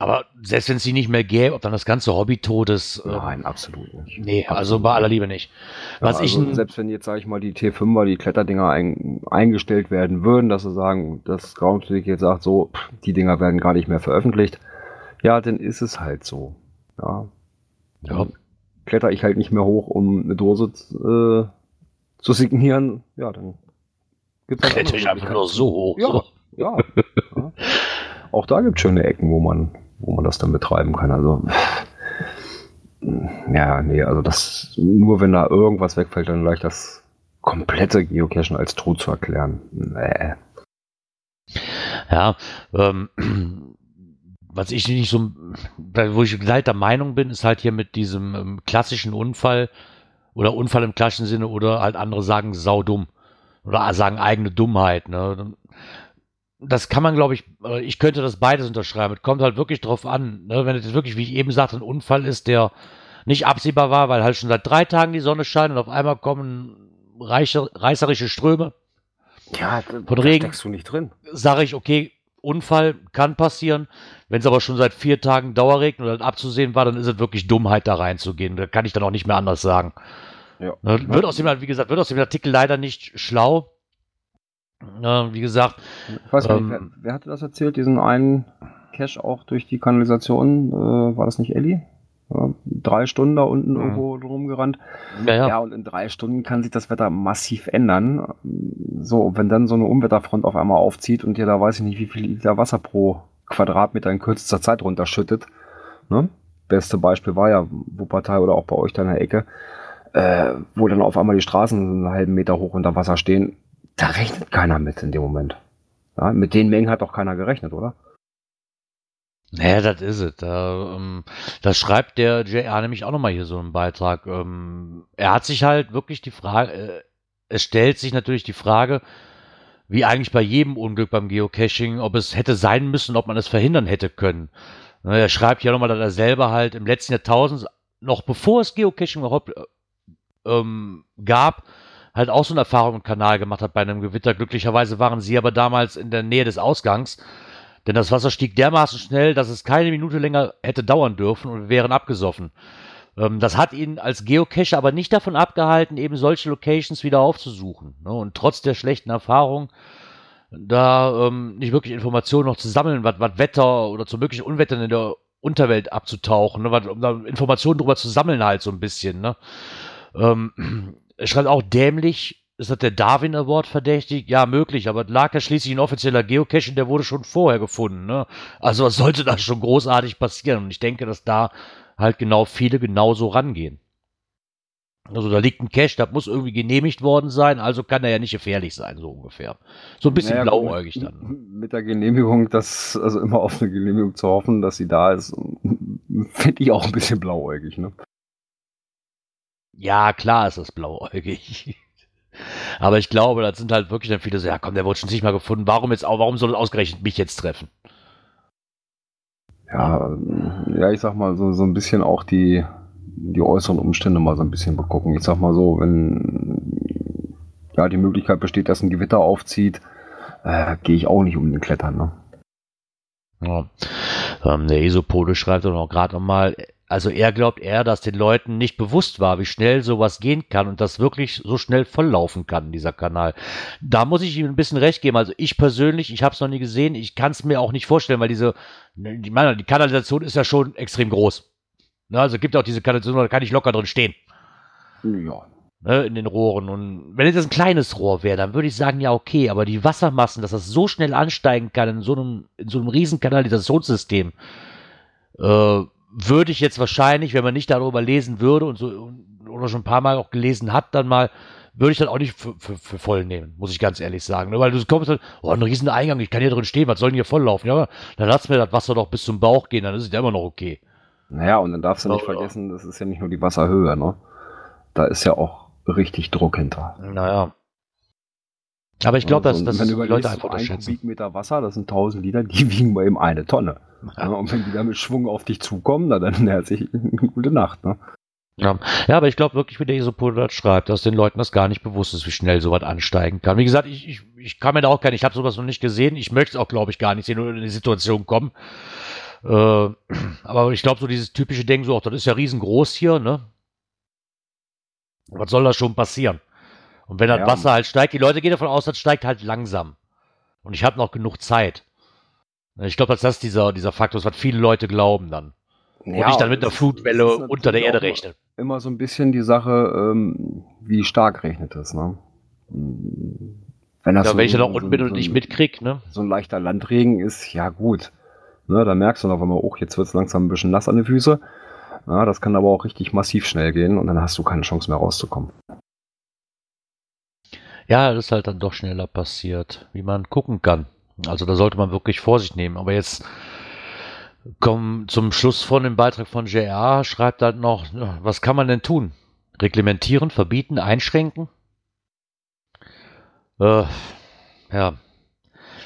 [SPEAKER 2] Aber selbst wenn es die nicht mehr gäbe, ob dann das ganze Hobby tot ist, äh,
[SPEAKER 3] nein, absolut nicht.
[SPEAKER 2] nee, also
[SPEAKER 3] Absolut
[SPEAKER 2] bei
[SPEAKER 3] nicht.
[SPEAKER 2] aller Liebe nicht. Was
[SPEAKER 3] ja,
[SPEAKER 2] ich
[SPEAKER 3] also
[SPEAKER 2] ein-
[SPEAKER 3] selbst wenn jetzt, sage ich mal, die T5er, die Kletterdinger ein, eingestellt werden würden, dass sie sagen, das Groundspeak jetzt sagt, so, pff, die Dinger werden gar nicht mehr veröffentlicht, ja, dann ist es halt so. Ja.
[SPEAKER 2] Ja.
[SPEAKER 3] Kletter ich halt nicht mehr hoch, um eine Dose äh, zu signieren, ja, dann gibt's halt
[SPEAKER 2] Kletter ich einfach nur so hoch.
[SPEAKER 3] Ja.
[SPEAKER 2] So.
[SPEAKER 3] Ja. ja. Auch da gibt es schöne Ecken, wo man, wo man das dann betreiben kann. Also ja, nee, also das nur wenn da irgendwas wegfällt, dann gleich das komplette Geocachen als tot zu erklären. Nee.
[SPEAKER 2] Ja, ähm, was ich nicht so, wo ich gleich der Meinung bin, ist halt hier mit diesem ähm, klassischen Unfall oder Unfall im klassischen Sinne oder halt andere sagen saudumm oder sagen eigene Dummheit. Ne? Das kann man, glaube ich, äh, ich könnte das beides unterschreiben. Es kommt halt wirklich drauf an, ne? wenn es wirklich, wie ich eben sagte, ein Unfall ist, der nicht absehbar war, weil halt schon seit drei Tagen die Sonne scheint und auf einmal kommen reiche, reißerische Ströme
[SPEAKER 3] Ja,
[SPEAKER 2] Von Regen.
[SPEAKER 3] steckst du nicht drin.
[SPEAKER 2] sage ich, okay, Unfall kann passieren. Wenn es aber schon seit vier Tagen Dauerregen oder abzusehen war, dann ist es wirklich Dummheit, da reinzugehen. Da kann ich dann auch nicht mehr anders sagen.
[SPEAKER 3] Ja.
[SPEAKER 2] Ne, Wird aus dem, wie gesagt, wird aus dem Artikel leider nicht schlau. Ne, wie gesagt,
[SPEAKER 3] Ich weiß gar nicht,
[SPEAKER 2] Ähm,
[SPEAKER 3] wer, wer hatte das erzählt? Diesen einen Cache auch durch die Kanalisation, äh, war das nicht Ellie? Ja, drei Stunden da unten
[SPEAKER 2] Mhm.
[SPEAKER 3] irgendwo rumgerannt.
[SPEAKER 2] ja, ja.
[SPEAKER 3] Ja, und in drei Stunden kann sich das Wetter massiv ändern. So, wenn dann so eine Unwetterfront auf einmal aufzieht und dir da weiß ich nicht, wie viel Liter Wasser pro Quadratmeter in kürzester Zeit runterschüttet. Ne? Beste Beispiel war ja Wuppertal oder auch bei euch da in der Ecke, äh, wo dann auf einmal die Straßen einen halben Meter hoch unter Wasser stehen. Da rechnet keiner mit in dem Moment. Ja, mit den Mengen hat doch keiner gerechnet, oder?
[SPEAKER 2] Naja, das ist es. Da, ähm, das schreibt der JR nämlich auch nochmal hier so im Beitrag. Ähm, er hat sich halt wirklich die Frage, äh, es stellt sich natürlich die Frage, wie eigentlich bei jedem Unglück beim Geocaching, ob es hätte sein müssen, ob man es verhindern hätte können. Ne, Er schreibt ja nochmal, dass er selber halt im letzten Jahrtausend, noch bevor es Geocaching überhaupt äh, ähm, gab, halt auch so eine Erfahrung im Kanal gemacht hat bei einem Gewitter. Glücklicherweise waren sie aber damals in der Nähe des Ausgangs. Denn das Wasser stieg dermaßen schnell, dass es keine Minute länger hätte dauern dürfen und wir wären abgesoffen. Ähm, das hat ihn als Geocacher aber nicht davon abgehalten, eben solche Locations wieder aufzusuchen. Ne? Und trotz der schlechten Erfahrung da ähm, nicht wirklich Informationen noch zu sammeln, was Wetter oder zu möglichen Unwettern in der Unterwelt abzutauchen, ne, wat, um da Informationen drüber zu sammeln halt so ein bisschen. Ne? Ähm, er schreibt auch dämlich, ist das der Darwin Award verdächtig? Ja, möglich, aber lag ja schließlich ein offizieller Geocache und der wurde schon vorher gefunden. Ne? Also was sollte da schon großartig passieren? Und ich denke, dass da halt genau viele genauso rangehen. Also da liegt ein Cache, das muss irgendwie genehmigt worden sein, also kann er ja nicht gefährlich sein, so ungefähr. So ein bisschen naja, blauäugig dann.
[SPEAKER 3] Mit der Genehmigung, das, also immer auf eine Genehmigung zu hoffen, dass sie da ist, finde ich auch ein bisschen blauäugig, ne?
[SPEAKER 2] Ja, klar ist das blauäugig. Aber ich glaube, das sind halt wirklich dann viele so, ja komm, der wurde schon nicht mal gefunden, warum jetzt auch, warum soll es ausgerechnet mich jetzt treffen?
[SPEAKER 3] Ja, ja, ich sag mal, so, so ein bisschen auch die, die äußeren Umstände mal so ein bisschen begucken. Ich sag mal so, wenn ja die Möglichkeit besteht, dass ein Gewitter aufzieht, äh, gehe ich auch nicht um den Klettern. Ne?
[SPEAKER 2] Ja. Ähm, der Esopode schreibt auch gerade nochmal, also er glaubt eher, dass den Leuten nicht bewusst war, wie schnell sowas gehen kann und das wirklich so schnell volllaufen kann, dieser Kanal. Da muss ich ihm ein bisschen recht geben. Also ich persönlich, ich habe es noch nie gesehen, ich kann es mir auch nicht vorstellen, weil diese, die, meine, die Kanalisation ist ja schon extrem groß. Ne, also gibt auch diese Kanalisation, da kann ich locker drin stehen.
[SPEAKER 3] Ja.
[SPEAKER 2] Ne, in den Rohren. Und wenn jetzt ein kleines Rohr wäre, dann würde ich sagen, ja, okay, aber die Wassermassen, dass das so schnell ansteigen kann in so einem, in so einem riesen Kanalisationssystem, äh, würde ich jetzt wahrscheinlich, wenn man nicht darüber lesen würde und so oder schon ein paar Mal auch gelesen hat, dann mal, würde ich dann auch nicht für, für, für voll nehmen, muss ich ganz ehrlich sagen. Weil du kommst halt, oh, ein riesen Eingang, ich kann hier drin stehen, was soll denn hier volllaufen? Ja, dann lass mir das Wasser doch bis zum Bauch gehen, dann ist es ja immer noch okay.
[SPEAKER 3] Naja, und dann darfst du nicht vergessen, das ist ja nicht nur die Wasserhöhe, ne? Da ist ja auch richtig Druck hinter.
[SPEAKER 2] Naja. Aber ich glaube,
[SPEAKER 3] also,
[SPEAKER 2] dass,
[SPEAKER 3] die Leute einfach ein Kubikmeter Wasser, das sind 1000 Liter, die wiegen bei ihm eine Tonne. Ja. Und wenn die da mit Schwung auf dich zukommen, na, dann herzlich eine gute Nacht. Ne?
[SPEAKER 2] Ja. ja, aber ich glaube wirklich, wie der Isopol schreibt, dass den Leuten das gar nicht bewusst ist, wie schnell sowas ansteigen kann. Wie gesagt, ich, ich, ich kann mir da auch nicht, ich habe sowas noch nicht gesehen. Ich möchte es auch, glaube ich, gar nicht sehen oder in die Situation kommen. Äh, aber ich glaube, so dieses typische Denken, so, ach, das ist ja riesengroß hier, ne? Was soll da schon passieren? Und wenn das ja. Wasser halt steigt, die Leute gehen davon aus, das steigt halt langsam. Und ich habe noch genug Zeit. Ich glaube, dass das dieser, dieser Faktor ist, was viele Leute glauben dann. Ja, und ich dann mit einer Flutwelle unter der Erde rechne.
[SPEAKER 3] Immer so ein bisschen die Sache, ähm, wie stark regnet es, ne?
[SPEAKER 2] Wenn das ja, so, wenn ich dann auch unten bin und nicht mitkrieg, ne?
[SPEAKER 3] So ein leichter Landregen ist, ja gut. Ne, da merkst du noch einmal, oh, jetzt wird es langsam ein bisschen nass an den Füßen. Ja, das kann aber auch richtig massiv schnell gehen und dann hast du keine Chance mehr rauszukommen.
[SPEAKER 2] Ja, das ist halt dann doch schneller passiert, wie man gucken kann. Also da sollte man wirklich Vorsicht nehmen. Aber jetzt kommen zum Schluss von dem Beitrag von JR, schreibt halt noch, was kann man denn tun? Reglementieren, verbieten, einschränken? Äh, ja.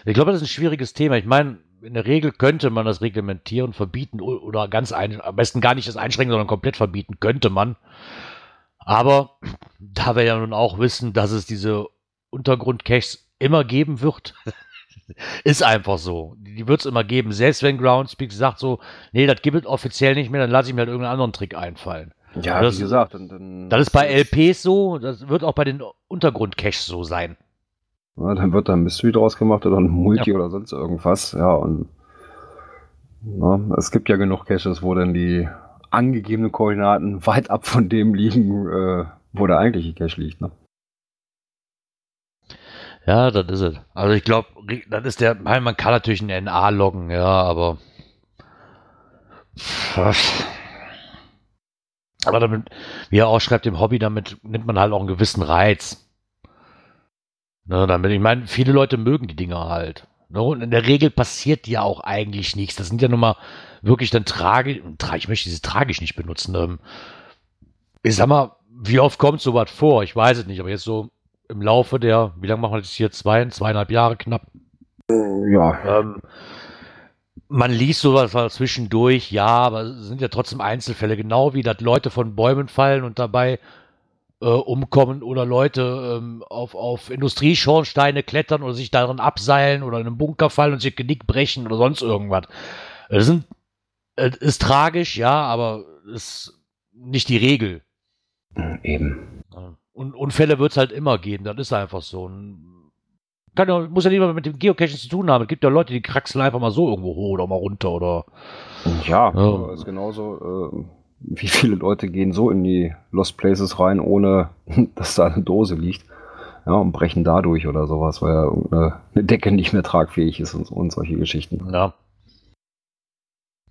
[SPEAKER 2] Ich glaube, das ist ein schwieriges Thema. Ich meine, in der Regel könnte man das reglementieren, verbieten oder ganz ein, am besten gar nicht das einschränken, sondern komplett verbieten, könnte man. Aber da wir ja nun auch wissen, dass es diese Untergrundcaches immer geben wird, ist einfach so. Die wird es immer geben. Selbst wenn Groundspeak sagt so, nee, das gibt es offiziell nicht mehr, dann lasse ich mir halt irgendeinen anderen Trick einfallen.
[SPEAKER 3] Ja, das, wie gesagt. Und, dann,
[SPEAKER 2] das ist bei LPs so, das wird auch bei den Untergrundcaches so sein.
[SPEAKER 3] Ja, dann wird da ein Mystery draus gemacht oder ein Multi ja. oder sonst irgendwas. Ja, und na, es gibt ja genug Caches, wo dann die angegebenen Koordinaten weit ab von dem liegen, äh, wo der eigentliche Cache liegt. Ne?
[SPEAKER 2] Ja, das ist es. Also ich glaube, das ist der, man kann natürlich ein NA loggen, ja, aber was? Aber damit, wie er auch schreibt, im Hobby, damit nimmt man halt auch einen gewissen Reiz. Ne, damit, ich meine, viele Leute mögen die Dinger halt. Ne, und in der Regel passiert ja auch eigentlich nichts. Das sind ja nun mal wirklich dann tragisch, ich möchte dieses tragisch nicht benutzen. Ähm, ich sag mal, wie oft kommt sowas vor? Ich weiß es nicht, aber jetzt so im Laufe der, wie lange machen wir das hier? Zwei, zweieinhalb Jahre knapp.
[SPEAKER 3] Ja. Ähm,
[SPEAKER 2] man liest sowas zwischendurch, ja, aber es sind ja trotzdem Einzelfälle, genau wie dass Leute von Bäumen fallen und dabei äh, umkommen oder Leute ähm, auf, auf Industrieschornsteine klettern oder sich darin abseilen oder in einen Bunker fallen und sich Genick brechen oder sonst irgendwas. Das sind, äh, ist tragisch, ja, aber ist nicht die Regel.
[SPEAKER 3] Eben.
[SPEAKER 2] Und Unfälle wird es halt immer geben, das ist einfach so. Kann ja, muss ja nicht mal mit dem Geocaching zu tun haben. Es gibt ja Leute, die kraxeln einfach mal so irgendwo hoch oder mal runter oder.
[SPEAKER 3] Ja,
[SPEAKER 2] Ja.
[SPEAKER 3] das ist genauso. Äh, wie viele Leute gehen so in die Lost Places rein, ohne dass da eine Dose liegt? Ja, und brechen dadurch oder sowas, weil ja eine Decke nicht mehr tragfähig ist und, und solche Geschichten.
[SPEAKER 2] Ja.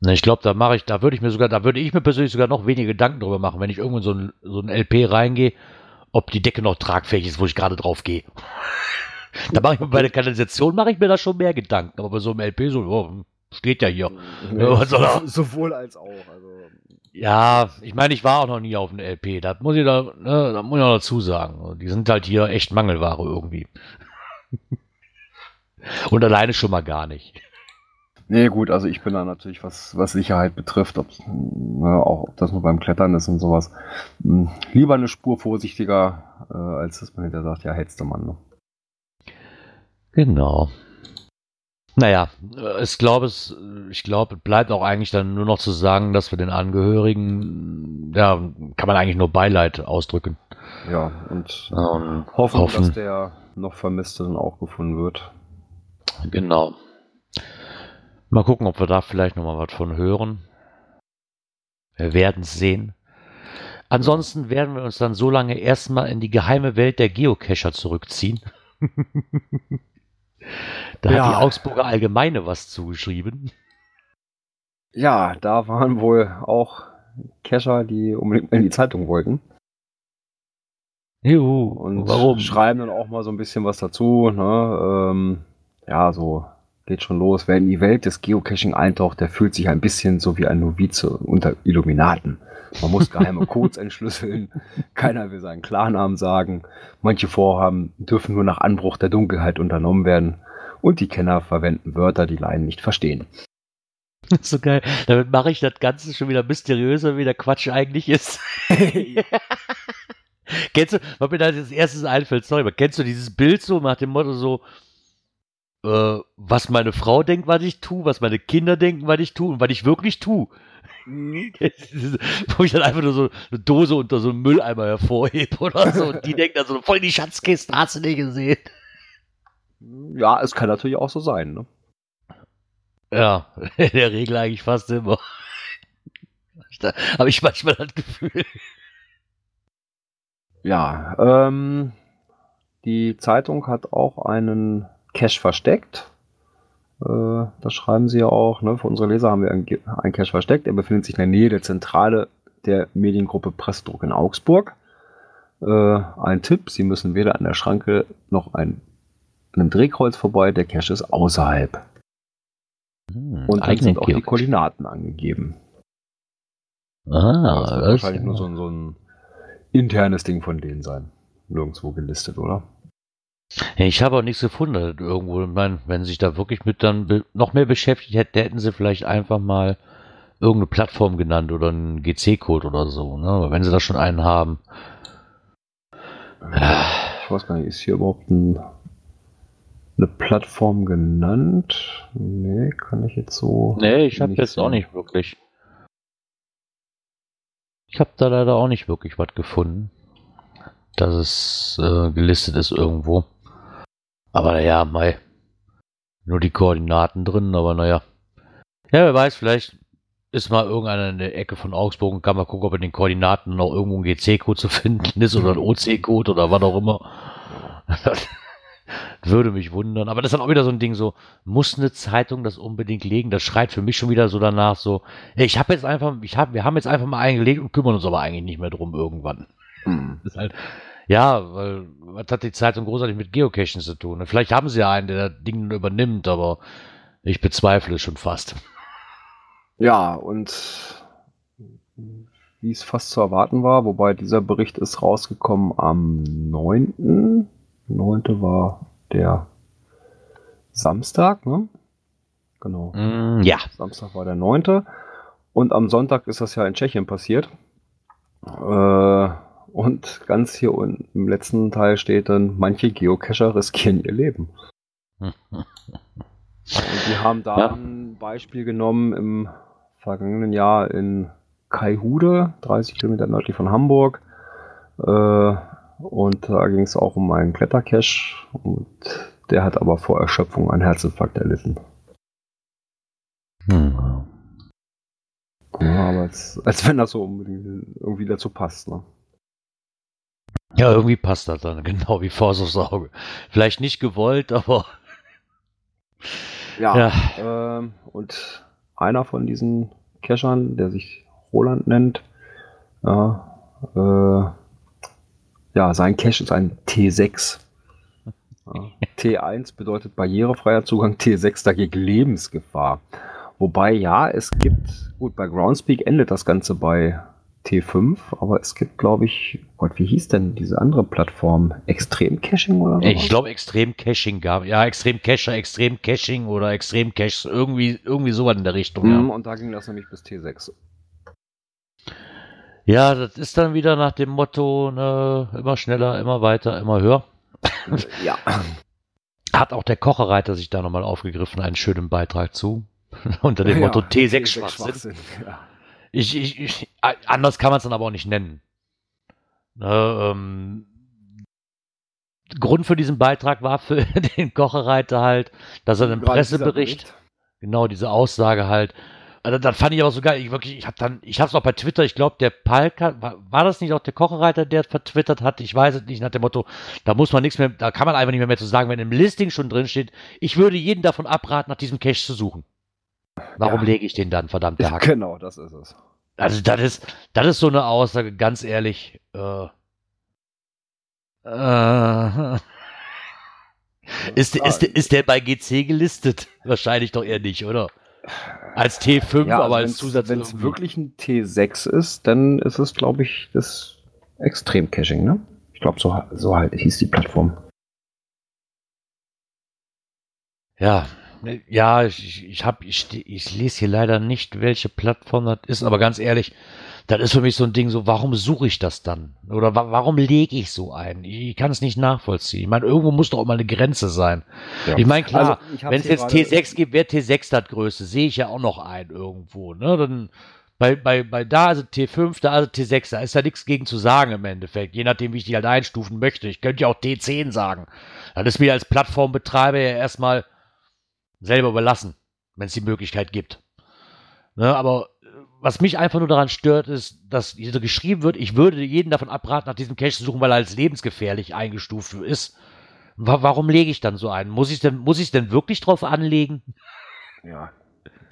[SPEAKER 2] Ich glaube, da mache ich, da würde ich mir sogar, da würde ich mir persönlich sogar noch weniger Gedanken drüber machen, wenn ich irgendwo in so ein, so ein LP reingehe, ob die Decke noch tragfähig ist, wo ich gerade drauf gehe. da mache ich mir bei der Kanalisation mache ich mir da schon mehr Gedanken, aber bei so einem LP so, oh, steht ja hier. Ja?
[SPEAKER 3] Sowohl als auch. Also,
[SPEAKER 2] Ja, ich meine, ich war auch noch nie auf einem LP. Da muss ich da, ne, da muss ich noch dazu sagen. Die sind halt hier echt Mangelware irgendwie. Und alleine schon mal gar nicht.
[SPEAKER 3] Nee, gut, also ich bin da natürlich, was, was Sicherheit betrifft, ob, ne, auch ob das nur beim Klettern ist und sowas, mh, lieber eine Spur vorsichtiger, äh, als dass man hinterher sagt, ja, du Mann. Ne?
[SPEAKER 2] Genau. Naja, äh, ich glaube, es, ich glaube, bleibt auch eigentlich dann nur noch zu sagen, dass wir den Angehörigen, ja, kann man eigentlich nur Beileid ausdrücken.
[SPEAKER 3] Ja, und
[SPEAKER 2] Ähm,
[SPEAKER 3] hoffen,
[SPEAKER 2] hoffen.
[SPEAKER 3] dass der noch Vermisste dann auch gefunden wird.
[SPEAKER 2] Genau. Mal gucken, ob wir da vielleicht noch mal was von hören. Wir werden es sehen. Ansonsten werden wir uns dann so lange erstmal in die geheime Welt der Geocacher zurückziehen. da
[SPEAKER 3] Ja.
[SPEAKER 2] hat die Augsburger Allgemeine was zugeschrieben.
[SPEAKER 3] Ja, da waren wohl auch Cacher, die unbedingt in die Zeitung wollten.
[SPEAKER 2] Juhu,
[SPEAKER 3] Und
[SPEAKER 2] warum?
[SPEAKER 3] schreiben dann auch mal so ein bisschen was dazu. Ne? Ähm, ja, so geht schon los. Wer in die Welt des Geocaching eintaucht, der fühlt sich ein bisschen so wie ein Novize unter Illuminaten. Man muss geheime Codes entschlüsseln. Keiner will seinen Klarnamen sagen. Manche Vorhaben dürfen nur nach Anbruch der Dunkelheit unternommen werden. Und die Kenner verwenden Wörter, die Laien nicht verstehen.
[SPEAKER 2] so geil. Damit mache ich das Ganze schon wieder mysteriöser, wie der Quatsch eigentlich ist. kennst du, was mir da als erstes einfällt, sorry, aber kennst du dieses Bild so nach dem Motto so, äh, was meine Frau denkt, was ich tue, was meine Kinder denken, was ich tue und was ich wirklich tue. Wo ich dann einfach nur so eine Dose unter so einem Mülleimer hervorhebe oder so und die denken dann so, voll in die Schatzkiste, hast du nicht gesehen.
[SPEAKER 3] Ja, es kann natürlich auch so sein. Ne?
[SPEAKER 2] Ja, in der Regel eigentlich fast immer. Da habe ich manchmal das Gefühl.
[SPEAKER 3] Ja, ähm, die Zeitung hat auch einen Cache versteckt. Äh, das schreiben sie ja auch. Ne? Für unsere Leser haben wir einen, einen Cache versteckt. Er befindet sich in der Nähe der Zentrale der Mediengruppe Pressdruck in Augsburg. Äh, ein Tipp, Sie müssen weder an der Schranke noch ein, an einem Drehkreuz vorbei. Der Cache ist außerhalb.
[SPEAKER 2] Hm,
[SPEAKER 3] Und dann sind auch die. Koordinaten angegeben.
[SPEAKER 2] Ah,
[SPEAKER 3] das wird wahrscheinlich nur so, ein- so ein internes Ding von denen sein. Nirgendwo gelistet, oder?
[SPEAKER 2] Ja, ich habe auch nichts gefunden irgendwo. Ich meine, wenn sie sich da wirklich mit dann noch mehr beschäftigt hätten, hätten sie vielleicht einfach mal irgendeine Plattform genannt oder einen GC-Code oder so. Ne? Aber wenn sie da schon einen haben.
[SPEAKER 3] Ich weiß gar nicht, ist hier überhaupt ein, eine Plattform genannt? Nee, kann ich jetzt so.
[SPEAKER 2] Nee, ich habe jetzt auch
[SPEAKER 3] sehen.
[SPEAKER 2] nicht wirklich. Ich habe da leider auch nicht wirklich was gefunden, dass es äh, gelistet ist irgendwo. Aber naja, mei. Nur die Koordinaten drin, aber naja. Ja, wer weiß, vielleicht ist mal irgendeiner in der Ecke von Augsburg und kann mal gucken, ob in den Koordinaten noch irgendwo ein GC-Code zu finden ist oder ein OC-Code oder was auch immer. Das würde mich wundern. Aber das ist dann auch wieder so ein Ding, so, muss eine Zeitung das unbedingt legen? Das schreit für mich schon wieder so danach, so, ich habe jetzt einfach, ich hab, wir haben jetzt einfach mal eingelegt und kümmern uns aber eigentlich nicht mehr drum irgendwann.
[SPEAKER 3] Hm.
[SPEAKER 2] Das ist halt, ja, weil, was hat die Zeitung großartig mit Geocaching zu tun? Vielleicht haben sie ja einen, der das Ding übernimmt, aber ich bezweifle es schon fast.
[SPEAKER 3] Ja, und wie es fast zu erwarten war, wobei dieser Bericht ist rausgekommen am 9. 9. war der Samstag, ne? Genau.
[SPEAKER 2] Mm, ja.
[SPEAKER 3] Samstag war der 9. Und am Sonntag ist das ja in Tschechien passiert. Äh, und ganz hier unten im letzten Teil steht dann, manche Geocacher riskieren ihr Leben. Und die haben da
[SPEAKER 2] Ja.
[SPEAKER 3] ein Beispiel genommen im vergangenen Jahr in Kaihude, 30 Kilometer nördlich von Hamburg. Äh, und da ging es auch um einen Klettercache. Und Der hat aber vor Erschöpfung einen Herzinfarkt erlitten.
[SPEAKER 2] Hm.
[SPEAKER 3] Ja, aber als, als wenn das so unbedingt irgendwie dazu passt. Ne?
[SPEAKER 2] Ja, irgendwie passt das dann, genau wie Force aufs Auge. Vielleicht nicht gewollt, aber
[SPEAKER 3] Ja.
[SPEAKER 2] ja.
[SPEAKER 3] Ähm, und einer von diesen Cachern, der sich Roland nennt, ja, äh, ja, sein Cache ist ein T6. Ja, T1 bedeutet barrierefreier Zugang, T6 dagegen Lebensgefahr. Wobei, ja, es gibt, gut, bei Groundspeak endet das Ganze bei T5, aber es gibt, glaube ich, Gott, wie hieß denn diese andere Plattform? Extrem Caching oder so?
[SPEAKER 2] Ich glaube, Extrem Caching gab. Ja, Extrem Cacher, Extrem Caching oder Extrem Caches, irgendwie, irgendwie sowas in der Richtung.
[SPEAKER 3] Mhm,
[SPEAKER 2] Ja.
[SPEAKER 3] Und da ging das nämlich bis T6.
[SPEAKER 2] ja, das ist dann wieder nach dem Motto, ne, immer schneller, immer weiter, immer höher.
[SPEAKER 3] ja.
[SPEAKER 2] Hat auch der Kochereiter sich da nochmal aufgegriffen, einen schönen Beitrag zu. Unter dem
[SPEAKER 3] Ja,
[SPEAKER 2] Motto T6
[SPEAKER 3] T6
[SPEAKER 2] Schwachsinn.
[SPEAKER 3] Schwachsinn. Ja.
[SPEAKER 2] Ich, ich, ich, anders kann man es dann aber auch nicht nennen. Ne, ähm, Grund für diesen Beitrag war für den Kochereiter halt, dass er
[SPEAKER 3] Gerade dieser
[SPEAKER 2] Pressebericht,
[SPEAKER 3] Bericht.
[SPEAKER 2] genau diese Aussage halt, also das fand ich aber so geil. Ich wirklich, ich habe dann, ich habe es auch bei Twitter, ich glaube, der Palk, hat- war, war das nicht auch der Kochereiter, der vertwittert hat? Ich weiß es nicht, nach dem Motto, da muss man nichts mehr, da kann man einfach nicht mehr, mehr zu sagen, wenn im Listing schon drin steht, ich würde jeden davon abraten, nach diesem Cache zu suchen. Warum
[SPEAKER 3] Ja.
[SPEAKER 2] lege ich den dann, verdammte
[SPEAKER 3] Ja,
[SPEAKER 2] Hacke?
[SPEAKER 3] genau, das ist es.
[SPEAKER 2] Also das ist, das ist so eine Aussage, ganz ehrlich. Äh, äh, ist, ist, ist der bei GC gelistet? Wahrscheinlich doch eher nicht, oder? Als T5,
[SPEAKER 3] ja,
[SPEAKER 2] aber
[SPEAKER 3] also
[SPEAKER 2] als
[SPEAKER 3] wenn's-
[SPEAKER 2] Zusatz.
[SPEAKER 3] Wenn es wirklich ein T6 ist, dann ist es, glaube ich, das Extrem-Caching, ne? Ich glaube, so, so halt hieß die Plattform.
[SPEAKER 2] Ja, ja, ich, ich, ich, hab, ich, ich lese hier leider nicht, welche Plattform das ist, aber ganz ehrlich, das ist für mich so ein Ding, so, warum suche ich das dann? Oder wa warum lege ich so ein? Ich, ich kann es nicht nachvollziehen. Ich meine, irgendwo muss doch auch mal eine Grenze sein.
[SPEAKER 3] Ja.
[SPEAKER 2] Ich meine, klar,
[SPEAKER 3] Also,
[SPEAKER 2] wenn es jetzt
[SPEAKER 3] gerade-
[SPEAKER 2] T6 gibt, wäre T6 das größte, sehe ich ja auch noch ein irgendwo. Ne? Dann bei, bei, bei da also T5, da also T6, da ist ja nichts gegen zu sagen im Endeffekt, je nachdem, wie ich die halt einstufen möchte. Ich könnte ja auch T10 sagen. Das ist mir als Plattformbetreiber ja erstmal selber überlassen, wenn es die Möglichkeit gibt. Ne, aber äh, was mich einfach nur daran stört, ist, dass hier geschrieben wird, ich würde jeden davon abraten, nach diesem Cache zu suchen, weil er als lebensgefährlich eingestuft ist. Wa warum lege ich dann so einen? Muss ich denn, denn wirklich drauf anlegen?
[SPEAKER 3] Ja.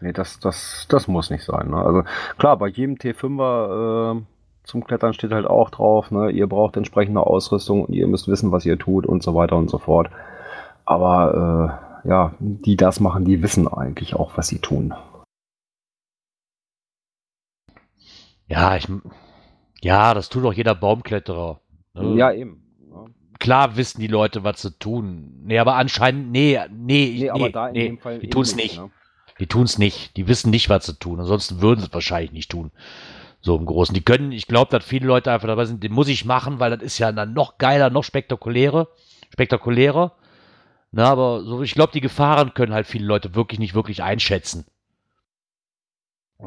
[SPEAKER 3] Nee, das, das, das muss nicht sein. Ne? Also klar, bei jedem T5er äh, zum Klettern steht halt auch drauf, ne? ihr braucht entsprechende Ausrüstung, ihr müsst wissen, was ihr tut und so weiter und so fort. Aber äh, ja, die das machen, die wissen eigentlich auch, was sie tun.
[SPEAKER 2] Ja, ich, ja, das tut doch jeder Baumkletterer. ne?
[SPEAKER 3] Ja, eben. Ja.
[SPEAKER 2] Klar wissen die Leute, was sie tun. Nee, aber anscheinend, nee, nee,
[SPEAKER 3] Nee, aber da in dem Fall
[SPEAKER 2] die
[SPEAKER 3] eben
[SPEAKER 2] tun's nicht.
[SPEAKER 3] Ne?
[SPEAKER 2] Die tun's nicht. Die wissen nicht, was sie tun. Ansonsten würden sie es wahrscheinlich nicht tun. So im Großen. Die können, ich glaube, dass viele Leute einfach dabei sind, den muss ich machen, weil das ist ja dann noch geiler, noch spektakulärer. Spektakulärer. Na, aber so, ich glaube, die Gefahren können halt viele Leute wirklich nicht wirklich einschätzen.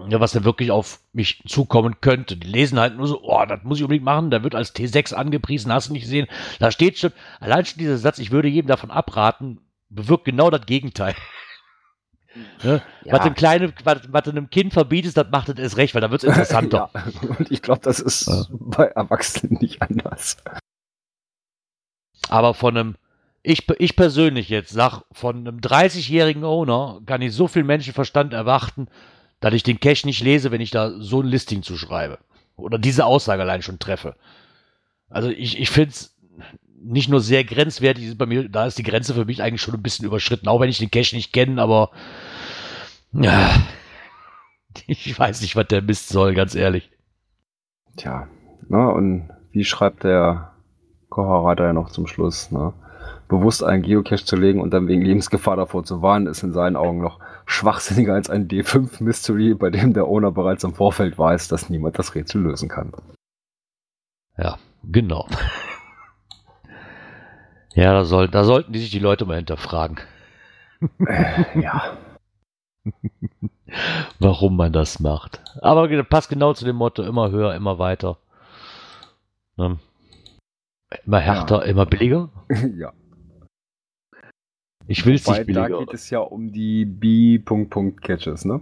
[SPEAKER 2] Ja, was da wirklich auf mich zukommen könnte. Die lesen halt nur so, oh, das muss ich unbedingt machen, da wird als T6 angepriesen, hast du nicht gesehen. Da steht schon, allein schon dieser Satz, ich würde jedem davon abraten, bewirkt genau das Gegenteil. Ne?
[SPEAKER 3] Ja.
[SPEAKER 2] Was, dem kleinen, was, was du einem Kind verbietest, das macht es erst recht, weil da wird es interessanter.
[SPEAKER 3] ja. Und ich glaube, das ist
[SPEAKER 2] Ja.
[SPEAKER 3] bei Erwachsenen nicht anders.
[SPEAKER 2] Aber von einem, ich, ich persönlich jetzt sag, von einem 30-jährigen Owner kann ich so viel Menschenverstand erwarten, dass ich den Cache nicht lese, wenn ich da so ein Listing zuschreibe. Oder diese Aussage allein schon treffe. Also ich, ich finde es nicht nur sehr grenzwertig, bei mir, da ist die Grenze für mich eigentlich schon ein bisschen überschritten, auch wenn ich den Cache nicht kenne, aber ja, ich weiß nicht, was der Mist soll, ganz ehrlich.
[SPEAKER 3] Tja, ne, und wie schreibt der Kocherreiter ja noch zum Schluss, ne? Bewusst einen Geocache zu legen und dann wegen Lebensgefahr davor zu warnen, ist in seinen Augen noch schwachsinniger als ein D5 Mystery, bei dem der Owner bereits im Vorfeld weiß, dass niemand das Rätsel lösen kann.
[SPEAKER 2] Ja, genau. Ja, da, soll, da sollten die sich die Leute mal hinterfragen,
[SPEAKER 3] Äh, ja.
[SPEAKER 2] warum man das macht. Aber passt genau zu dem Motto, immer höher, immer weiter. Ne? Immer härter,
[SPEAKER 3] Ja.
[SPEAKER 2] immer billiger.
[SPEAKER 3] ja.
[SPEAKER 2] Ich will es nicht billiger.
[SPEAKER 3] da geht es ja um die B-Punkt-Punkt-Catches, ne?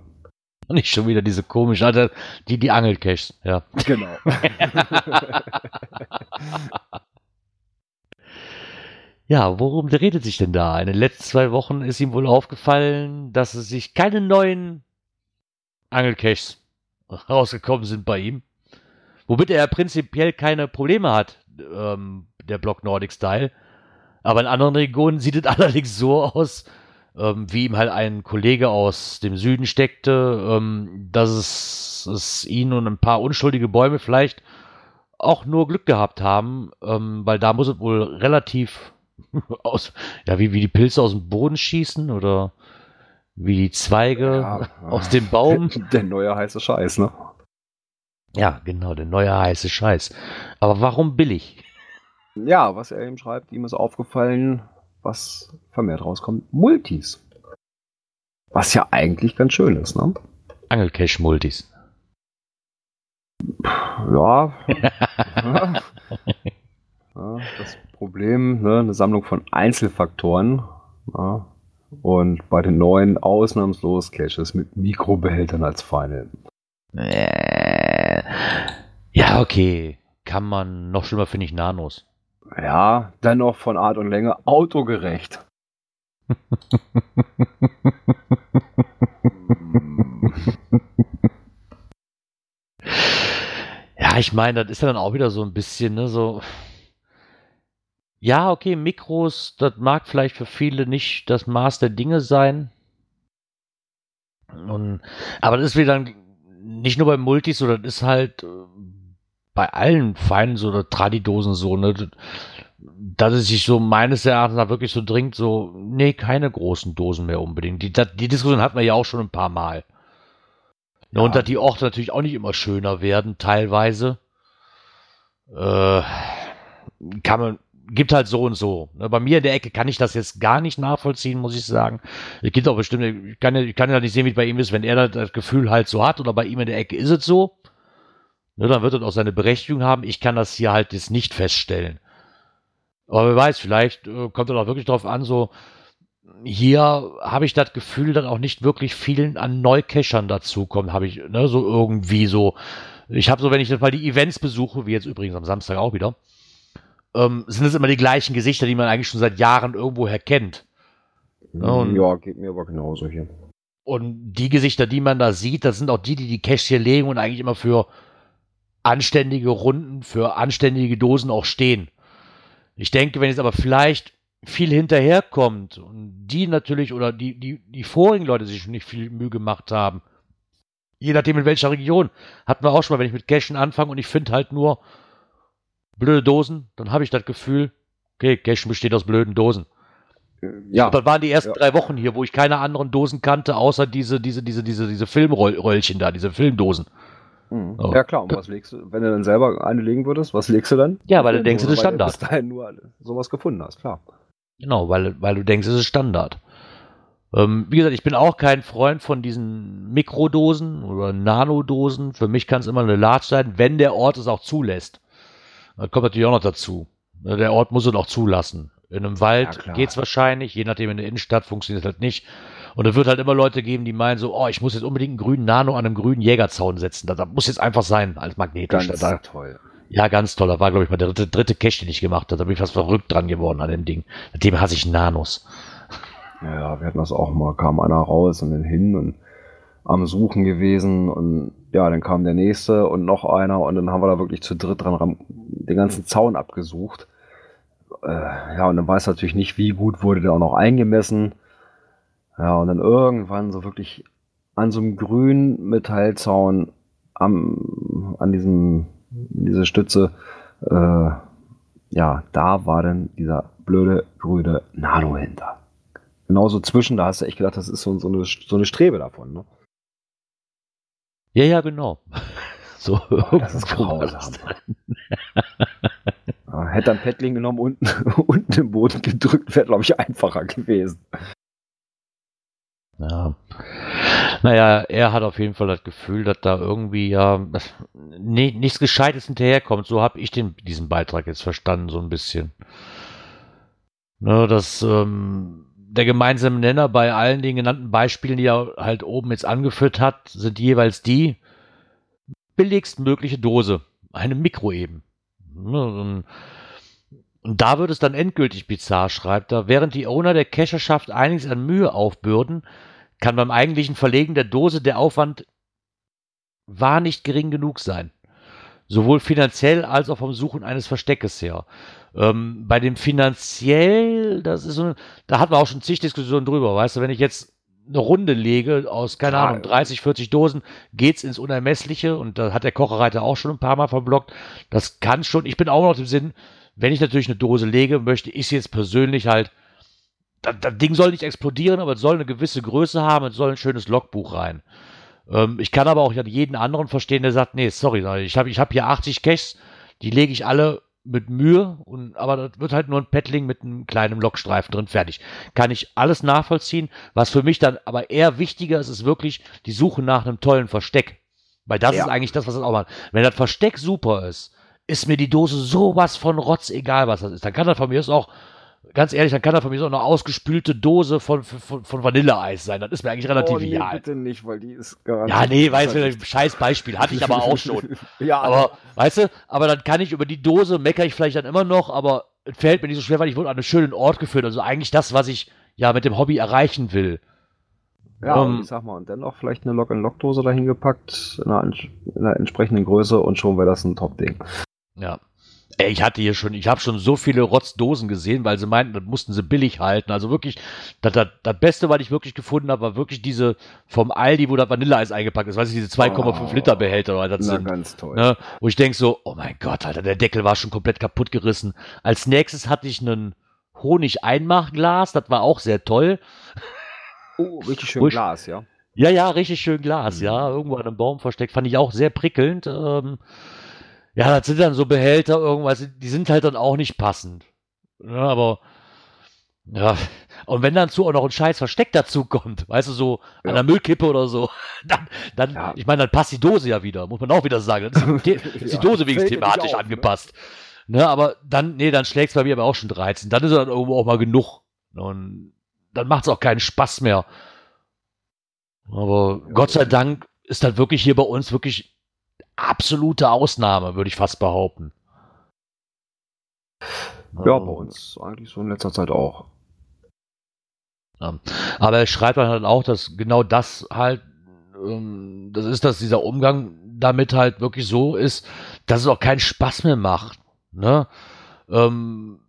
[SPEAKER 2] Nicht schon wieder diese komischen, also die, die Angelcaches, ja.
[SPEAKER 3] Genau.
[SPEAKER 2] Ja, worum redet sich denn da? In den letzten zwei Wochen ist ihm wohl aufgefallen, dass es sich keine neuen Angelcaches rausgekommen sind bei ihm. Womit er prinzipiell keine Probleme hat, ähm, der Block Nordic Style. Aber in anderen Regionen sieht es allerdings so aus, ähm, wie ihm halt ein Kollege aus dem Süden steckte, ähm, dass es, es ihn und ein paar unschuldige Bäume vielleicht auch nur Glück gehabt haben, ähm, weil da muss es wohl relativ aus, ja, wie, wie die Pilze aus dem Boden schießen oder wie die Zweige
[SPEAKER 3] Ja,
[SPEAKER 2] aus dem Baum.
[SPEAKER 3] Der neue heiße Scheiß, ne?
[SPEAKER 2] Ja, genau, der neue heiße Scheiß. Aber warum billig?
[SPEAKER 3] Ja, was er ihm schreibt, ihm ist aufgefallen, was vermehrt rauskommt, Multis. Was ja eigentlich ganz schön ist, ne?
[SPEAKER 2] Angelcache-Multis.
[SPEAKER 3] Ja. ja. ja das Problem, ne, eine Sammlung von Einzelfaktoren. Ja. Und bei den neuen ausnahmslos Caches mit Mikrobehältern als Final.
[SPEAKER 2] Äh, Ja, okay. Kann man, noch schlimmer finde ich Nanos.
[SPEAKER 3] Ja, dennoch von Art und Länge autogerecht.
[SPEAKER 2] Ja, ich meine, das ist ja dann auch wieder so ein bisschen, ne, so. Ja, okay, Mikros, das mag vielleicht für viele nicht das Maß der Dinge sein. Und, aber das ist wieder dann nicht nur bei Multis, sondern das ist halt äh, bei allen Feinen so oder Tradidosen so, ne, dass es sich so meines Erachtens nach wirklich so dringt, so, nee, keine großen Dosen mehr unbedingt. Die, die Diskussion hatten wir ja auch schon ein paar Mal. Ne, Und
[SPEAKER 3] Ja.
[SPEAKER 2] dass die Orte natürlich auch nicht immer schöner werden, teilweise. Äh, kann man, gibt halt so und so. Ne, bei mir in der Ecke kann ich das jetzt gar nicht nachvollziehen, muss ich sagen. Es gibt auch bestimmt, ich kann ja, ich kann ja nicht sehen, wie es bei ihm ist, wenn er das Gefühl halt so hat oder bei ihm in der Ecke ist es so. Ne, dann wird es auch seine Berechtigung haben. Ich kann das hier halt jetzt nicht feststellen. Aber wer weiß, vielleicht äh, kommt es auch wirklich darauf an, so, hier habe ich das Gefühl, dass auch nicht wirklich vielen an Neukechern dazukommen, habe ich, ne, so irgendwie so. Ich habe so, wenn ich jetzt mal die Events besuche, wie jetzt übrigens am Samstag auch wieder, ähm, sind es immer die gleichen Gesichter, die man eigentlich schon seit Jahren irgendwoher kennt. Ja, und-
[SPEAKER 3] ja, geht mir aber genauso hier.
[SPEAKER 2] Und die Gesichter, die man da sieht, das sind auch die, die die Caches hier legen und eigentlich immer für anständige Runden, für anständige Dosen auch stehen. Ich denke, wenn jetzt aber vielleicht viel hinterherkommt und die natürlich oder die, die, die vorigen Leute sich schon nicht viel Mühe gemacht haben, je nachdem in welcher Region, hatten wir auch schon mal, wenn ich mit Cachen anfange und ich finde halt nur blöde Dosen, dann habe ich das Gefühl, okay, Cachen besteht aus blöden Dosen.
[SPEAKER 3] Ja,
[SPEAKER 2] Und das waren die ersten
[SPEAKER 3] Ja.
[SPEAKER 2] drei Wochen hier, wo ich keine anderen Dosen kannte, außer diese, diese, diese, diese, diese Filmröllchen da, diese Filmdosen.
[SPEAKER 3] Mhm.
[SPEAKER 2] Oh.
[SPEAKER 3] ja klar, und was legst du, wenn du dann selber eine legen würdest, was legst du dann?
[SPEAKER 2] Ja, weil du denkst, das ist
[SPEAKER 3] Weil du
[SPEAKER 2] Standard.
[SPEAKER 3] bis dahin nur sowas gefunden hast, klar.
[SPEAKER 2] Genau, weil, weil du denkst, es ist Standard. Ähm, wie gesagt, ich bin auch kein Freund von diesen Mikrodosen oder Nanodosen. Für mich kann es immer eine Large sein, wenn der Ort es auch zulässt. Das kommt natürlich auch noch dazu. Ne, Der Ort muss es auch zulassen. In einem
[SPEAKER 3] Ja,
[SPEAKER 2] Wald
[SPEAKER 3] klar.
[SPEAKER 2] geht's wahrscheinlich, je nachdem in der Innenstadt funktioniert es halt nicht. Und es wird halt immer Leute geben, die meinen so, oh, ich muss jetzt unbedingt einen grünen Nano an einem grünen Jägerzaun setzen. Das, das muss jetzt einfach sein, als magnetisch.
[SPEAKER 3] Ganz
[SPEAKER 2] Da-
[SPEAKER 3] toll.
[SPEAKER 2] ja, ganz toll. Da war, glaube ich, mal der dritte, dritte Cache, den ich gemacht habe. Da bin ich fast verrückt dran geworden an dem Ding. Mit dem hasse ich Nanos.
[SPEAKER 3] Ja, wir hatten das auch mal, kam einer raus und dann hin und am Suchen gewesen und ja, dann kam der nächste und noch einer und dann haben wir da wirklich zu dritt dran den ganzen Zaun abgesucht. Äh, ja, und dann weiß natürlich nicht, wie gut wurde der auch noch eingemessen. Ja, und dann irgendwann so wirklich an so einem grünen Metallzaun am, an diesem, diese Stütze, äh, ja, da war dann dieser blöde grüne Nano hinter genauso zwischen, da hast du echt gedacht, das ist so, so, eine, so eine Strebe davon. Ne?
[SPEAKER 2] Ja, ja, genau. So,
[SPEAKER 3] das ist grausam. Ja, hätte ein Paddling genommen und unten im Boden gedrückt, wäre, glaube ich, einfacher gewesen.
[SPEAKER 2] Ja. Naja, er hat auf jeden Fall das Gefühl, dass da irgendwie ja das- nichts Gescheites hinterherkommt. So habe ich den, diesen Beitrag jetzt verstanden, so ein bisschen. Ne, dass ähm, der gemeinsame Nenner bei allen den genannten Beispielen, die er halt oben jetzt angeführt hat, sind jeweils die billigstmögliche Dose. Eine Mikro eben. Ne, und da wird es dann endgültig bizarr, schreibt er. Während die Owner der Cacherschaft einiges an Mühe aufbürden, kann beim eigentlichen Verlegen der Dose der Aufwand war nicht gering genug sein. Sowohl finanziell als auch vom Suchen eines Versteckes her. Ähm, bei dem finanziell, das ist so, da hatten wir auch schon zig Diskussionen drüber, weißt du, wenn ich jetzt eine Runde lege aus, keine ja, Ahnung, 30, 40 Dosen, geht's ins Unermessliche und da hat der Kocherreiter auch schon ein paar Mal verblockt. Das kann schon, ich bin auch noch im Sinn, wenn ich natürlich eine Dose lege, möchte ich sie jetzt persönlich halt, das, das Ding soll nicht explodieren, aber es soll eine gewisse Größe haben, es soll ein schönes Logbuch rein. Ähm, ich kann aber auch jeden anderen verstehen, der sagt, nee, sorry, ich habe ich hab hier 80 Caches, die lege ich alle mit Mühe, und, aber das wird halt nur ein Paddling mit einem kleinen Lockstreifen drin, fertig. Kann ich alles nachvollziehen. Was für mich dann aber eher wichtiger ist, ist wirklich die Suche nach einem tollen Versteck. Weil das ja. ist eigentlich das, was das auch macht. Wenn das Versteck super ist, ist mir die Dose sowas von Rotz egal, was das ist. Dann kann das von mir auch ganz ehrlich, dann kann da von mir so eine ausgespülte Dose von, von, von Vanilleeis sein. Das ist mir eigentlich relativ oh, nee,
[SPEAKER 3] bitte nicht, weil die ist garantiert.
[SPEAKER 2] Ja, nee, weißt du, ein scheiß Beispiel. Hatte ich aber auch schon. ja. Aber, weißt du, aber dann kann ich über die Dose, meckere ich vielleicht dann immer noch, aber es fällt mir nicht so schwer, weil ich wurde an einen schönen Ort geführt. Also eigentlich das, was ich ja mit dem Hobby erreichen will.
[SPEAKER 3] Ja, um, ich sag mal, und dennoch vielleicht eine Lock-and-Lock-Dose dahin gepackt, in einer, in einer entsprechenden Größe und schon wäre das ein Top-Ding.
[SPEAKER 2] Ja. Ey, ich hatte hier schon, ich habe schon so viele Rotzdosen gesehen, weil sie meinten, das mussten sie billig halten. Also wirklich, das, das, das Beste, was ich wirklich gefunden habe, war wirklich diese vom Aldi, wo das Vanilleeis eingepackt ist. Weiß ich, diese 2,5 oh, Liter Behälter oder das
[SPEAKER 3] na, sind. ganz toll.
[SPEAKER 2] Ne? Wo ich denke so, oh mein Gott, Alter, der Deckel war schon komplett kaputt gerissen. Als nächstes hatte ich einen Honig-Einmachglas, das war auch sehr toll.
[SPEAKER 3] Oh, richtig schön ich, Glas, ja.
[SPEAKER 2] Ja, ja, richtig schön Glas, mhm. ja. Irgendwo an einem Baum versteckt. Fand ich auch sehr prickelnd. Ähm, ja, das sind dann so Behälter irgendwas, die sind halt dann auch nicht passend. Ja, aber ja, und wenn dann zu auch noch ein scheiß Versteck dazu kommt, weißt du, so ja. an der Müllkippe oder so, dann, dann ja. ich meine, dann passt die Dose ja wieder, muss man auch wieder sagen. Dann ist die, ist die Dose wenigstens thematisch auf, ne? angepasst. Ne? ne? aber dann, nee, dann schlägt es bei mir aber auch schon 13. Dann ist es dann irgendwo auch mal genug. Und dann macht es auch keinen Spaß mehr. Aber Gott sei Dank ist dann wirklich hier bei uns wirklich absolute Ausnahme, würde ich fast behaupten.
[SPEAKER 3] Ja, bei uns eigentlich so in letzter Zeit auch.
[SPEAKER 2] Ja. Aber er schreibt dann halt auch, dass genau das halt, ähm, das ist, dass dieser Umgang damit halt wirklich so ist, dass es auch keinen Spaß mehr macht. Ne? Ähm,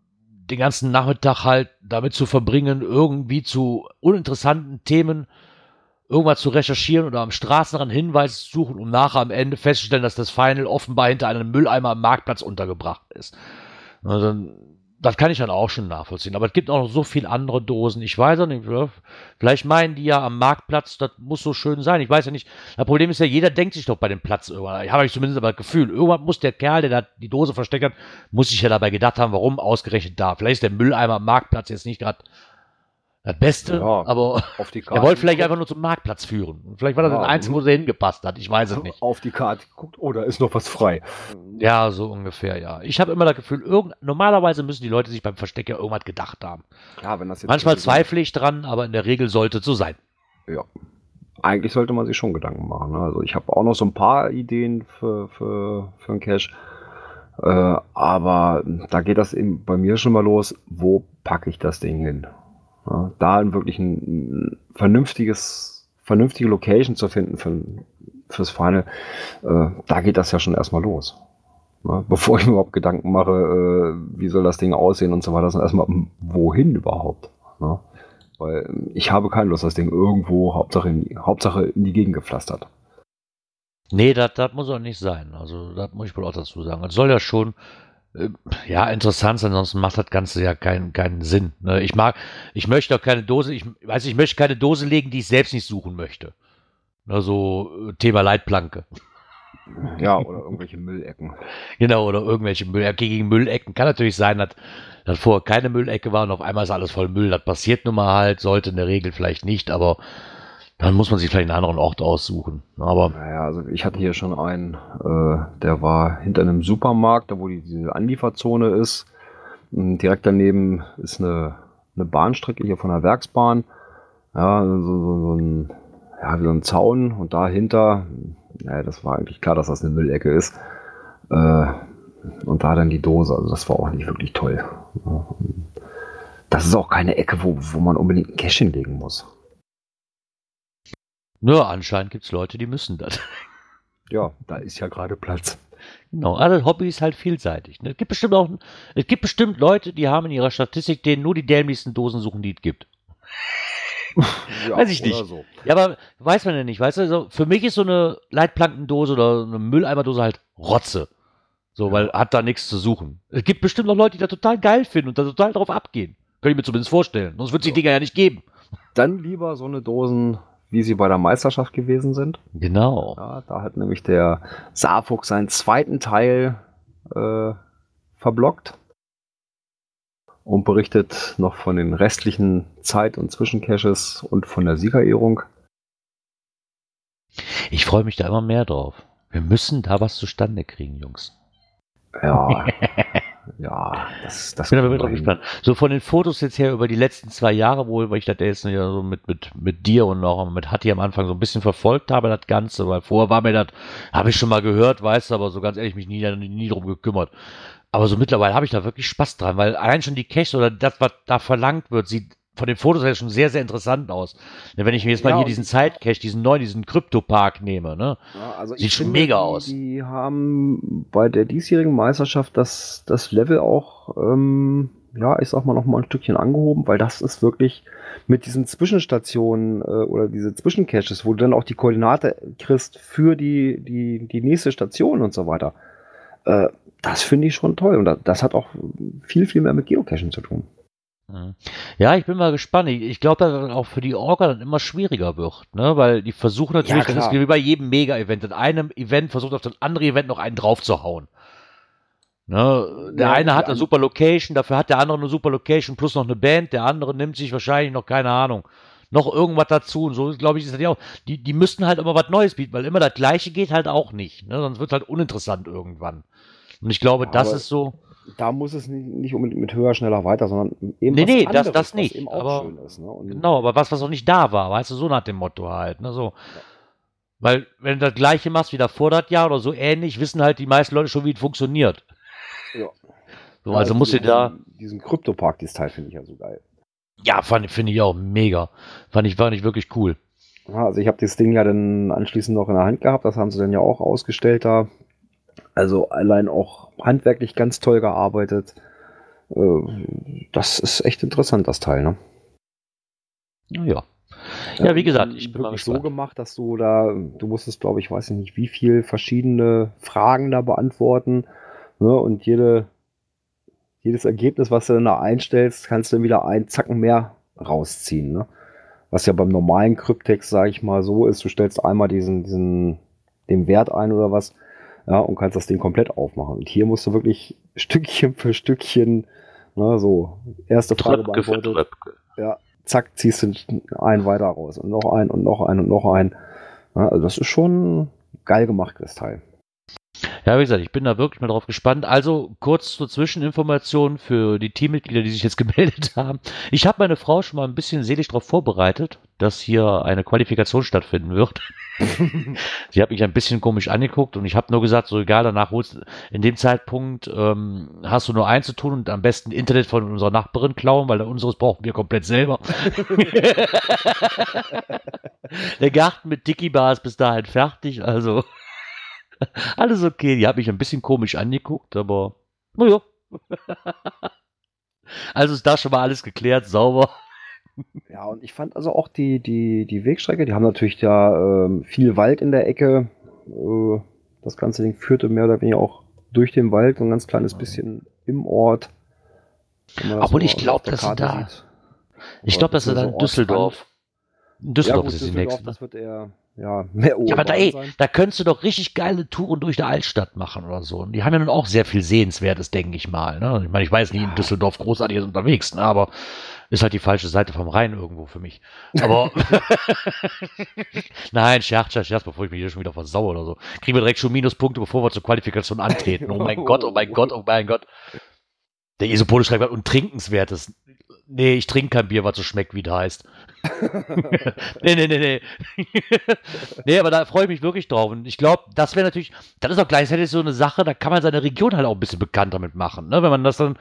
[SPEAKER 2] den ganzen Nachmittag halt damit zu verbringen, irgendwie zu uninteressanten Themen irgendwas zu recherchieren oder am Straßenrand Hinweise zu suchen, um nachher am Ende festzustellen, dass das Final offenbar hinter einem Mülleimer am Marktplatz untergebracht ist. Also, das kann ich dann auch schon nachvollziehen. Aber es gibt auch noch so viele andere Dosen. Ich weiß auch nicht, vielleicht meinen die ja am Marktplatz, das muss so schön sein. Ich weiß ja nicht. Das Problem ist ja, jeder denkt sich doch bei dem Platz irgendwann. Ich habe zumindest aber das Gefühl, irgendwann muss der Kerl, der da die Dose versteckt hat, muss sich ja dabei gedacht haben, warum ausgerechnet da. Vielleicht ist der Mülleimer am Marktplatz jetzt nicht gerade das Beste, ja, aber er wollte vielleicht einfach nur zum Marktplatz führen. Vielleicht war das ja, das Einzige, wo er hingepasst hat. Ich weiß es nicht.
[SPEAKER 3] Auf die Karte geguckt, oh, da ist noch was frei.
[SPEAKER 2] Ja, so ungefähr, ja. Ich habe immer das Gefühl, irgend, normalerweise müssen die Leute sich beim Versteck ja irgendwas gedacht haben. Ja, wenn das jetzt Manchmal zweifle ich dran, aber in der Regel sollte es so sein.
[SPEAKER 3] Ja. Eigentlich sollte man sich schon Gedanken machen. Ne? Also ich habe auch noch so ein paar Ideen für, für, für einen Cache. Äh, aber da geht das eben bei mir schon mal los. Wo packe ich das Ding hin? Ja, da wirklich ein, vernünftiges, vernünftige Location zu finden für, fürs Final, äh, da geht das ja schon erstmal los. Ja, bevor ich mir überhaupt Gedanken mache, äh, wie soll das Ding aussehen und so weiter, sondern erstmal, wohin überhaupt. Ja, weil ich habe keine Lust, das Ding irgendwo Hauptsache in, Hauptsache in die Gegend gepflastert.
[SPEAKER 2] Nee, das muss auch nicht sein. Also, das muss ich wohl auch dazu sagen. Es soll ja schon ja, interessant, ansonsten macht das Ganze ja keinen, keinen Sinn. Ne? Ich mag, ich möchte auch keine Dose, ich weiß, ich möchte keine Dose legen, die ich selbst nicht suchen möchte. Also Thema Leitplanke.
[SPEAKER 3] Ja, oder irgendwelche Müllecken.
[SPEAKER 2] Genau, oder irgendwelche Müllecken. Gegen Müllecken kann natürlich sein, dass, dass vorher keine Müllecke war und auf einmal ist alles voll Müll. Das passiert nun mal halt, sollte in der Regel vielleicht nicht, aber dann muss man sich vielleicht einen anderen Ort aussuchen. Aber
[SPEAKER 3] naja, also ich hatte hier schon einen, äh, der war hinter einem Supermarkt, da wo die, diese Anlieferzone ist. Und direkt daneben ist eine eine Bahnstrecke hier von der Werksbahn. Ja, so, so, so ein, ja, wie so ein Zaun und dahinter, ja, das war eigentlich klar, dass das eine Müllecke ist. Äh, und da dann die Dose, also das war auch nicht wirklich toll. Das ist auch keine Ecke, wo, wo man unbedingt ein Cash hinlegen muss.
[SPEAKER 2] Nur anscheinend gibt es Leute, die müssen das.
[SPEAKER 3] Ja, da ist ja gerade Platz.
[SPEAKER 2] Genau, also Hobby ist halt vielseitig. Ne? Es gibt bestimmt auch, es gibt bestimmt Leute, die haben in ihrer Statistik, denen nur die dämlichsten Dosen suchen, die es gibt.
[SPEAKER 3] Ja,
[SPEAKER 2] Weiß ich nicht.
[SPEAKER 3] So.
[SPEAKER 2] Ja, aber weiß man ja nicht, weißt du, so, für mich ist so eine Leitplankendose oder eine Mülleimerdose halt Rotze. So,
[SPEAKER 3] Ja.
[SPEAKER 2] weil hat da nichts zu suchen. Es gibt bestimmt noch Leute, die da total geil finden und da total drauf abgehen. Könnte ich mir zumindest vorstellen. Sonst wird es die
[SPEAKER 3] So.
[SPEAKER 2] Dinger ja nicht geben.
[SPEAKER 3] Dann lieber so eine Dosen, wie sie bei der Meisterschaft gewesen sind.
[SPEAKER 2] Genau.
[SPEAKER 3] Ja, da hat nämlich der Saarfuchs seinen zweiten Teil äh, verblockt und berichtet noch von den restlichen Zeit- und Zwischencaches und von der Siegerehrung.
[SPEAKER 2] Ich freue mich da immer mehr drauf. Wir müssen da was zustande kriegen, Jungs.
[SPEAKER 3] Ja, ja, das, das
[SPEAKER 2] Ich bin aber drauf gespannt. So von den Fotos jetzt her über die letzten zwei Jahre, wo weil ich das jetzt ja so mit, mit, mit dir und auch mit Hatti am Anfang so ein bisschen verfolgt habe, das Ganze, weil vorher war mir das, habe ich schon mal gehört, weißt du, aber so ganz ehrlich mich nie, nie, drum gekümmert. Aber so mittlerweile habe ich da wirklich Spaß dran, weil allein schon die Cache oder das, was da verlangt wird, sieht von den Fotos her schon sehr, sehr interessant aus. Denn Wenn ich mir jetzt mal
[SPEAKER 3] Ja,
[SPEAKER 2] hier
[SPEAKER 3] und-
[SPEAKER 2] diesen Zeitcache, diesen neuen, diesen Kryptopark nehme, ne?
[SPEAKER 3] Ja, also
[SPEAKER 2] Sieht schon
[SPEAKER 3] finde,
[SPEAKER 2] mega aus.
[SPEAKER 3] Die haben bei der diesjährigen Meisterschaft das, das Level auch, ähm, ja, ich sag mal, noch mal ein Stückchen angehoben, weil das ist wirklich mit diesen Zwischenstationen äh, oder diese Zwischencaches, wo du dann auch die Koordinate kriegst für die, die, die nächste Station und so weiter. Äh, das finde ich schon toll und das, das hat auch viel, viel mehr mit Geocachen zu tun.
[SPEAKER 2] Mhm. Ja, ich bin mal gespannt. Ich, glaube, dass das auch für die Orga dann immer schwieriger wird, ne? Weil die versuchen natürlich, das
[SPEAKER 3] klar.
[SPEAKER 2] ist wie bei jedem Mega-Event. In einem Event versucht auf das andere Event noch einen draufzuhauen. Ne? Der
[SPEAKER 3] Ja,
[SPEAKER 2] eine hat eine super Location, dafür hat der andere eine super Location plus noch eine Band, der andere nimmt sich wahrscheinlich noch, keine Ahnung, noch irgendwas dazu. Und so, glaube ich, ist das ja auch. Die, die müssten halt immer was Neues bieten, weil immer das Gleiche geht halt auch nicht. Ne? Sonst wird es halt uninteressant irgendwann. Und ich glaube,
[SPEAKER 3] Ja,
[SPEAKER 2] das ist so.
[SPEAKER 3] Da muss es nicht, nicht unbedingt mit höher, schneller, weiter, sondern eben
[SPEAKER 2] Nee,
[SPEAKER 3] was
[SPEAKER 2] nee, das-
[SPEAKER 3] anderes,
[SPEAKER 2] das
[SPEAKER 3] was
[SPEAKER 2] nicht,
[SPEAKER 3] eben auch
[SPEAKER 2] aber-
[SPEAKER 3] schön ist. Ne?
[SPEAKER 2] Genau, aber was, was noch nicht da war, weißt du, so nach dem Motto halt, ne, so. Weil, wenn du das Gleiche machst wie davor das Jahr oder so ähnlich, wissen halt die meisten Leute schon, wie es funktioniert.
[SPEAKER 3] Ja.
[SPEAKER 2] So, also
[SPEAKER 3] Ja,
[SPEAKER 2] muss ich
[SPEAKER 3] diesen-
[SPEAKER 2] da,
[SPEAKER 3] Diesen Kryptopark, dieses Teil finde ich ja so geil.
[SPEAKER 2] ja, fand, finde ich auch mega. Fand ich, fand ich wirklich cool.
[SPEAKER 3] Ja, also ich habe das Ding ja dann anschließend noch in der Hand gehabt, das haben sie dann ja auch ausgestellt da. Also allein auch handwerklich ganz toll gearbeitet. Äh, Das ist echt interessant, das Teil, ne?
[SPEAKER 2] Ja. Ja, wie gesagt, ich bin mal
[SPEAKER 3] wirklich so gemacht, dass du da, du musstest, glaube ich, weiß ich nicht, wie viel verschiedene Fragen da beantworten. Ne? Und jede, jedes Ergebnis, was du dann da einstellst, kannst du dann wieder einen Zacken mehr rausziehen. Ne? Was ja beim normalen Kryptext, sage ich mal, so ist, du stellst einmal diesen, diesen, den Wert ein oder was, ja, und kannst das Ding komplett aufmachen. Und hier musst du wirklich Stückchen für Stückchen, ne, so, erste Frage
[SPEAKER 2] Tröpke
[SPEAKER 3] beantwortet,
[SPEAKER 2] Tröpke.
[SPEAKER 3] ja, zack, ziehst du einen weiter raus und noch einen und noch einen und noch einen. Ja, also das ist schon geil gemacht, das Teil.
[SPEAKER 2] Ja, wie gesagt, ich bin da wirklich mal drauf gespannt. Also kurz zur Zwischeninformation für die Teammitglieder, die sich jetzt gemeldet haben. Ich habe meine Frau schon mal ein bisschen seelisch darauf vorbereitet, dass hier eine Qualifikation stattfinden wird. Sie hat mich ein bisschen komisch angeguckt und ich habe nur gesagt, so egal, danach holst in dem Zeitpunkt ähm, hast du nur eins zu tun und am besten Internet von unserer Nachbarin klauen, weil unseres brauchen wir komplett selber. Der Garten mit Dicky Bar ist bis dahin fertig, also alles okay. Die hat mich ein bisschen komisch angeguckt, aber naja. Also ist da schon mal alles geklärt, sauber.
[SPEAKER 3] Ja, und ich fand also auch die, die, die Wegstrecke, die haben natürlich da ähm, viel Wald in der Ecke. Äh, das ganze Ding führte mehr oder weniger auch durch den Wald, so ein ganz kleines bisschen im Ort.
[SPEAKER 2] Obwohl
[SPEAKER 3] so
[SPEAKER 2] ich
[SPEAKER 3] auf
[SPEAKER 2] glaub,
[SPEAKER 3] der
[SPEAKER 2] dass sie da-
[SPEAKER 3] sieht.
[SPEAKER 2] Ich glaube, das ist
[SPEAKER 3] so
[SPEAKER 2] dann Düsseldorf. In Düsseldorf
[SPEAKER 3] gut,
[SPEAKER 2] ist es die
[SPEAKER 3] Düsseldorf,
[SPEAKER 2] nächste.
[SPEAKER 3] Das wird eher ja, mehr
[SPEAKER 2] Ja, aber da, ey,
[SPEAKER 3] sein.
[SPEAKER 2] da könntest du doch richtig geile Touren durch die Altstadt machen oder so. Und die haben ja nun auch sehr viel Sehenswertes, denke ich mal. Ne? Ich meine, ich weiß nie in Düsseldorf großartig ist unterwegs, ne? aber ist halt die falsche Seite vom Rhein irgendwo für mich. Aber nein, Scherz, Scherz, Scherz, bevor ich mich hier schon wieder versaue oder so. Kriegen wir direkt schon Minuspunkte, bevor wir zur Qualifikation antreten. Oh mein Gott, oh mein Gott, oh mein Gott. Der Isopole schreibt und trinkenswertes. Nee, ich trinke kein Bier, was so schmeckt, wie es heißt. nee, nee, nee, nee. nee, aber da freue ich mich wirklich drauf. Und ich glaube, das wäre natürlich, das ist auch gleichzeitig so eine Sache, da kann man seine Region halt auch ein bisschen bekannter mit machen. Ne? Wenn man das dann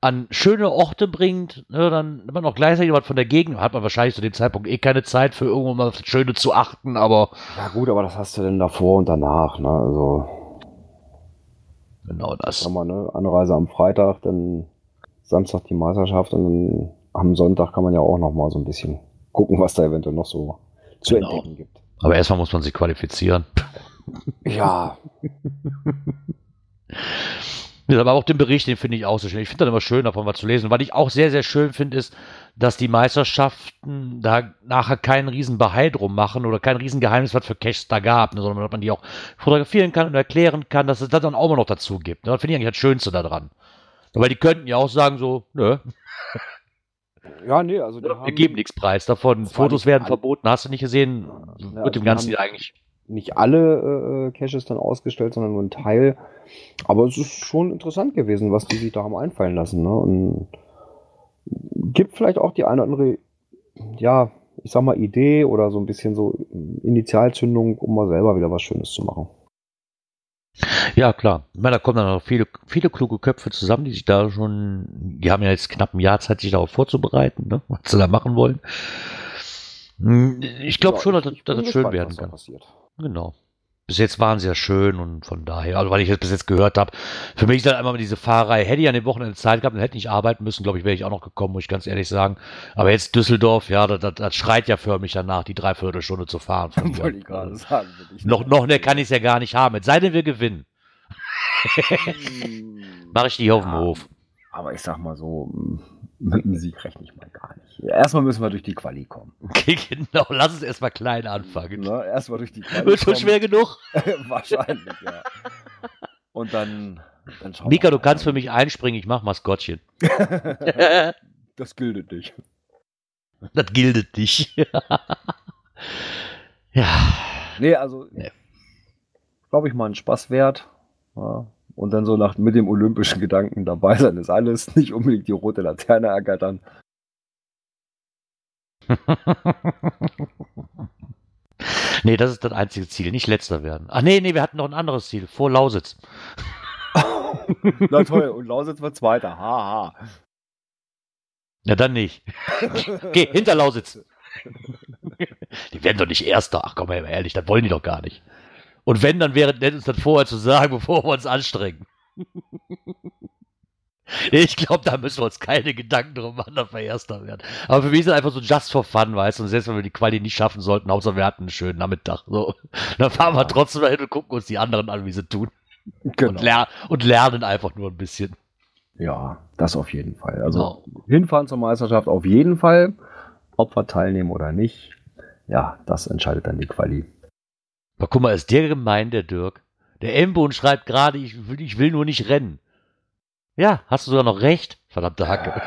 [SPEAKER 2] an schöne Orte bringt, ne, dann hat man auch gleichzeitig was von der Gegend, hat man wahrscheinlich zu dem Zeitpunkt eh keine Zeit für irgendwo mal auf das Schöne zu achten, aber.
[SPEAKER 3] Ja, gut, aber das hast du denn davor und danach, ne? Also.
[SPEAKER 2] Genau das.
[SPEAKER 3] Sag mal, ne? Anreise am Freitag, dann Samstag die Meisterschaft und dann am Sonntag kann man ja auch noch mal so ein bisschen gucken, was da eventuell noch so zu
[SPEAKER 2] Genau.
[SPEAKER 3] entdecken gibt.
[SPEAKER 2] Aber erstmal muss man sich qualifizieren.
[SPEAKER 3] Ja,
[SPEAKER 2] aber auch den Bericht, den finde ich auch so schön. Ich finde das immer schön, davon was zu lesen. Was ich auch sehr, sehr schön finde, ist, dass die Meisterschaften da nachher keinen riesen Bahai drum machen oder kein riesen Geheimnis, was für Caches da gab, ne, sondern dass man die auch fotografieren kann und erklären kann, dass es das dann auch immer noch dazu gibt. Ne? Das finde ich eigentlich das Schönste daran. Weil die könnten ja auch sagen so, nö,
[SPEAKER 3] ja, nee, also die
[SPEAKER 2] wir geben nichts preis davon. Fotos werden
[SPEAKER 3] alle-
[SPEAKER 2] verboten, hast du nicht gesehen?
[SPEAKER 3] Ja,
[SPEAKER 2] Wird dem Ganzen eigentlich
[SPEAKER 3] nicht alle äh, Caches dann ausgestellt, sondern nur ein Teil. Aber es ist schon interessant gewesen, was die sich da haben einfallen lassen. Ne? Und gibt vielleicht auch die eine oder andere, ja, ich sag mal, Idee oder so ein bisschen so Initialzündung, um mal selber wieder was Schönes zu machen.
[SPEAKER 2] Ja, klar. Ich meine, da kommen dann noch viele, viele kluge Köpfe zusammen, die sich da schon, die haben ja jetzt knapp ein Jahr Zeit, sich darauf vorzubereiten, ne, was sie da machen wollen. Hm, Ich glaube
[SPEAKER 3] Ja,
[SPEAKER 2] schon, dass, dass das schön werden kann.
[SPEAKER 3] passiert.
[SPEAKER 2] Genau. Bis jetzt waren sie ja schön und von daher, also weil ich jetzt bis jetzt gehört habe, für mich ist dann einmal diese Fahrerei, hätte ich an dem Wochenende Zeit gehabt und hätte nicht arbeiten müssen, glaube ich, wäre ich auch noch gekommen, muss ich ganz ehrlich sagen. Aber jetzt Düsseldorf, ja, das, das, das schreit ja förmlich danach, die Dreiviertelstunde zu fahren. von.
[SPEAKER 3] Wollte ich gerade sagen. wirklich.
[SPEAKER 2] noch, noch ne, kann ich es ja gar nicht haben, es sei denn, wir gewinnen.
[SPEAKER 3] Hm,
[SPEAKER 2] Mache ich die hier auf dem
[SPEAKER 3] ja,
[SPEAKER 2] Hof.
[SPEAKER 3] Aber ich sag mal so, mit dem Sieg rechne ich mal gar nicht. Erstmal müssen wir durch die Quali kommen.
[SPEAKER 2] Okay, genau, lass uns erstmal klein anfangen.
[SPEAKER 3] Ne? Erstmal durch die Quali
[SPEAKER 2] Wird schon schwer genug.
[SPEAKER 3] Wahrscheinlich, ja. Und dann, dann schauen
[SPEAKER 2] Mika, du kannst für mich einspringen, ich mach Maskottchen.
[SPEAKER 3] Das gilt nicht.
[SPEAKER 2] das gildet dich. ja.
[SPEAKER 3] Nee, also,
[SPEAKER 2] Nee.
[SPEAKER 3] glaube ich mal ein Spaß wert. Ja. Und dann so nach, mit dem olympischen Gedanken dabei sein ist alles. Nicht unbedingt die rote Laterne ergattern.
[SPEAKER 2] nee, das ist das einzige Ziel, nicht letzter werden. Ach nee, nee, wir hatten noch ein anderes Ziel, vor Lausitz.
[SPEAKER 3] Na toll, und Lausitz wird Zweiter. Haha.
[SPEAKER 2] Ja, dann nicht. Geh, hinter Lausitz. Die werden doch nicht Erster. Ach komm mal ehrlich, das wollen die doch gar nicht. Und wenn, dann wäre nett uns das vorher zu sagen, bevor wir uns anstrengen. Ich glaube, da müssen wir uns keine Gedanken drum machen, dass wir Erster werden. Aber für mich ist das einfach so just for fun, weißt du. Und selbst wenn wir die Quali nicht schaffen sollten, Hauptsache wir hatten einen schönen Nachmittag. So. Dann fahren wir trotzdem mal hin und gucken uns die anderen an, wie sie tun.
[SPEAKER 3] Genau.
[SPEAKER 2] Und, ler und lernen einfach nur ein bisschen.
[SPEAKER 3] Ja, das auf jeden Fall. Also
[SPEAKER 2] Genau.
[SPEAKER 3] hinfahren zur Meisterschaft auf jeden Fall. Ob wir teilnehmen oder nicht, ja, das entscheidet dann die Quali.
[SPEAKER 2] Aber guck mal, ist der gemein, der Dirk. Der Embohn schreibt gerade, ich will, ich will nur nicht rennen. Ja, hast du sogar noch recht, verdammte Hacke.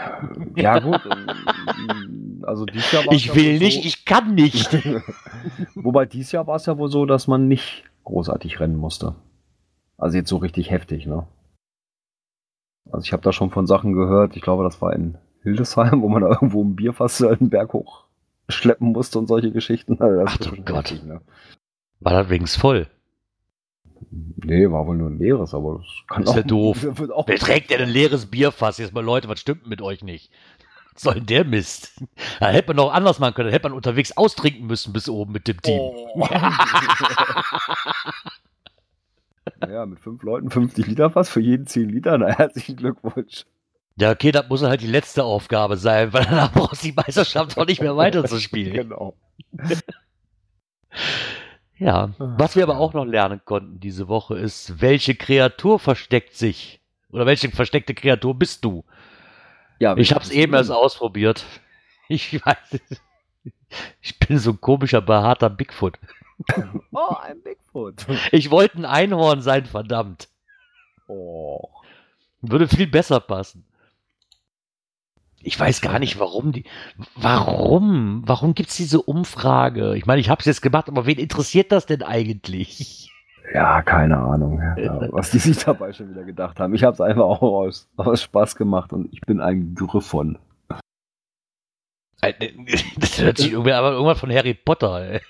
[SPEAKER 3] Ja, gut. ähm, also dieses Jahr war es
[SPEAKER 2] Ich
[SPEAKER 3] ja
[SPEAKER 2] will
[SPEAKER 3] wohl
[SPEAKER 2] nicht,
[SPEAKER 3] so,
[SPEAKER 2] ich kann nicht.
[SPEAKER 3] Wobei dieses Jahr war es ja wohl so, dass man nicht großartig rennen musste. Also jetzt so richtig heftig, ne? Also ich habe da schon von Sachen gehört, ich glaube, das war in Hildesheim, wo man da irgendwo ein Bierfass einen Berg hoch schleppen musste und solche Geschichten. Also
[SPEAKER 2] Ach du Gott.
[SPEAKER 3] heftig, ne?
[SPEAKER 2] War das wenigstens voll.
[SPEAKER 3] Nee, war wohl nur ein leeres, aber das kann
[SPEAKER 2] Ist ja doof.
[SPEAKER 3] Wird auch
[SPEAKER 2] Wer trägt denn ein leeres Bierfass? Jetzt mal Leute, was stimmt mit euch nicht? Was soll denn der Mist? Da hätte man noch anders machen können. Da hätte man unterwegs austrinken müssen bis oben mit dem Team.
[SPEAKER 3] Oh. ja, mit fünf Leuten 50 Liter Fass, für jeden 10 Liter. Na, herzlichen Glückwunsch.
[SPEAKER 2] Ja, okay, das muss halt die letzte Aufgabe sein, weil danach brauchst du die Meisterschaft auch nicht mehr weiterzuspielen.
[SPEAKER 3] Genau.
[SPEAKER 2] Ja, was wir aber auch noch lernen konnten diese Woche ist, welche Kreatur versteckt sich? Oder welche versteckte Kreatur bist du?
[SPEAKER 3] Ja,
[SPEAKER 2] Ich habe es eben erst ausprobiert. Ich weiß, ich bin so ein komischer, behaarter Bigfoot.
[SPEAKER 3] Oh, ein Bigfoot.
[SPEAKER 2] Ich wollte ein Einhorn sein, verdammt.
[SPEAKER 3] Oh.
[SPEAKER 2] Würde viel besser passen. Ich weiß gar nicht, warum die. Warum? Warum gibt's diese Umfrage? Ich meine, ich habe es jetzt gemacht, aber wen interessiert das denn eigentlich?
[SPEAKER 3] Ja, keine Ahnung, was die sich dabei schon wieder gedacht haben. Ich habe es einfach auch aus, aus Spaß gemacht und ich bin ein Griffon.
[SPEAKER 2] Das hört sich irgendwie aber irgendwann von Harry Potter. Ey.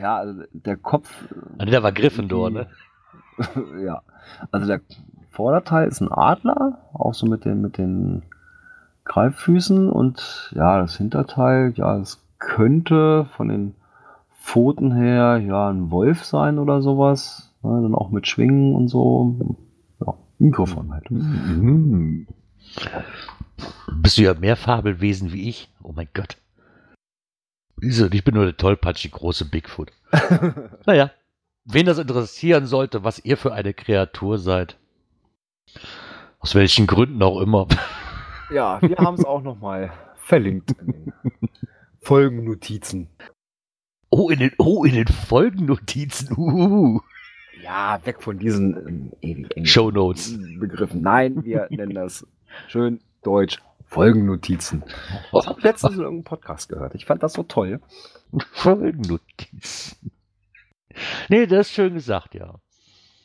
[SPEAKER 3] Ja, also der Kopf.
[SPEAKER 2] Also der war Gryffindor, ne?
[SPEAKER 3] ja. Also der Vorderteil ist ein Adler, auch so mit den, mit den Greiffüßen und ja, das Hinterteil, ja, es könnte von den Pfoten her ja ein Wolf sein oder sowas. Ne, dann auch mit Schwingen und so. Ja, Mikrofon halt.
[SPEAKER 2] Mhm. Bist du ja mehr Fabelwesen wie ich? Oh mein Gott. Wieso? Ich bin nur der tollpatschig große Bigfoot. naja, wen das interessieren sollte, was ihr für eine Kreatur seid. Aus welchen Gründen auch immer.
[SPEAKER 3] Ja, wir haben es auch nochmal verlinkt in den Folgennotizen.
[SPEAKER 2] Oh, in den, oh, in den Folgennotizen. Uh.
[SPEAKER 3] Ja, weg von diesen ähm,
[SPEAKER 2] Shownotes.
[SPEAKER 3] Begriffen. Nein, wir nennen das schön deutsch Folgennotizen. Das habe ich letztens in irgendeinem Podcast gehört. Ich fand das so toll.
[SPEAKER 2] Folgennotizen. Nee, das ist schön gesagt, ja.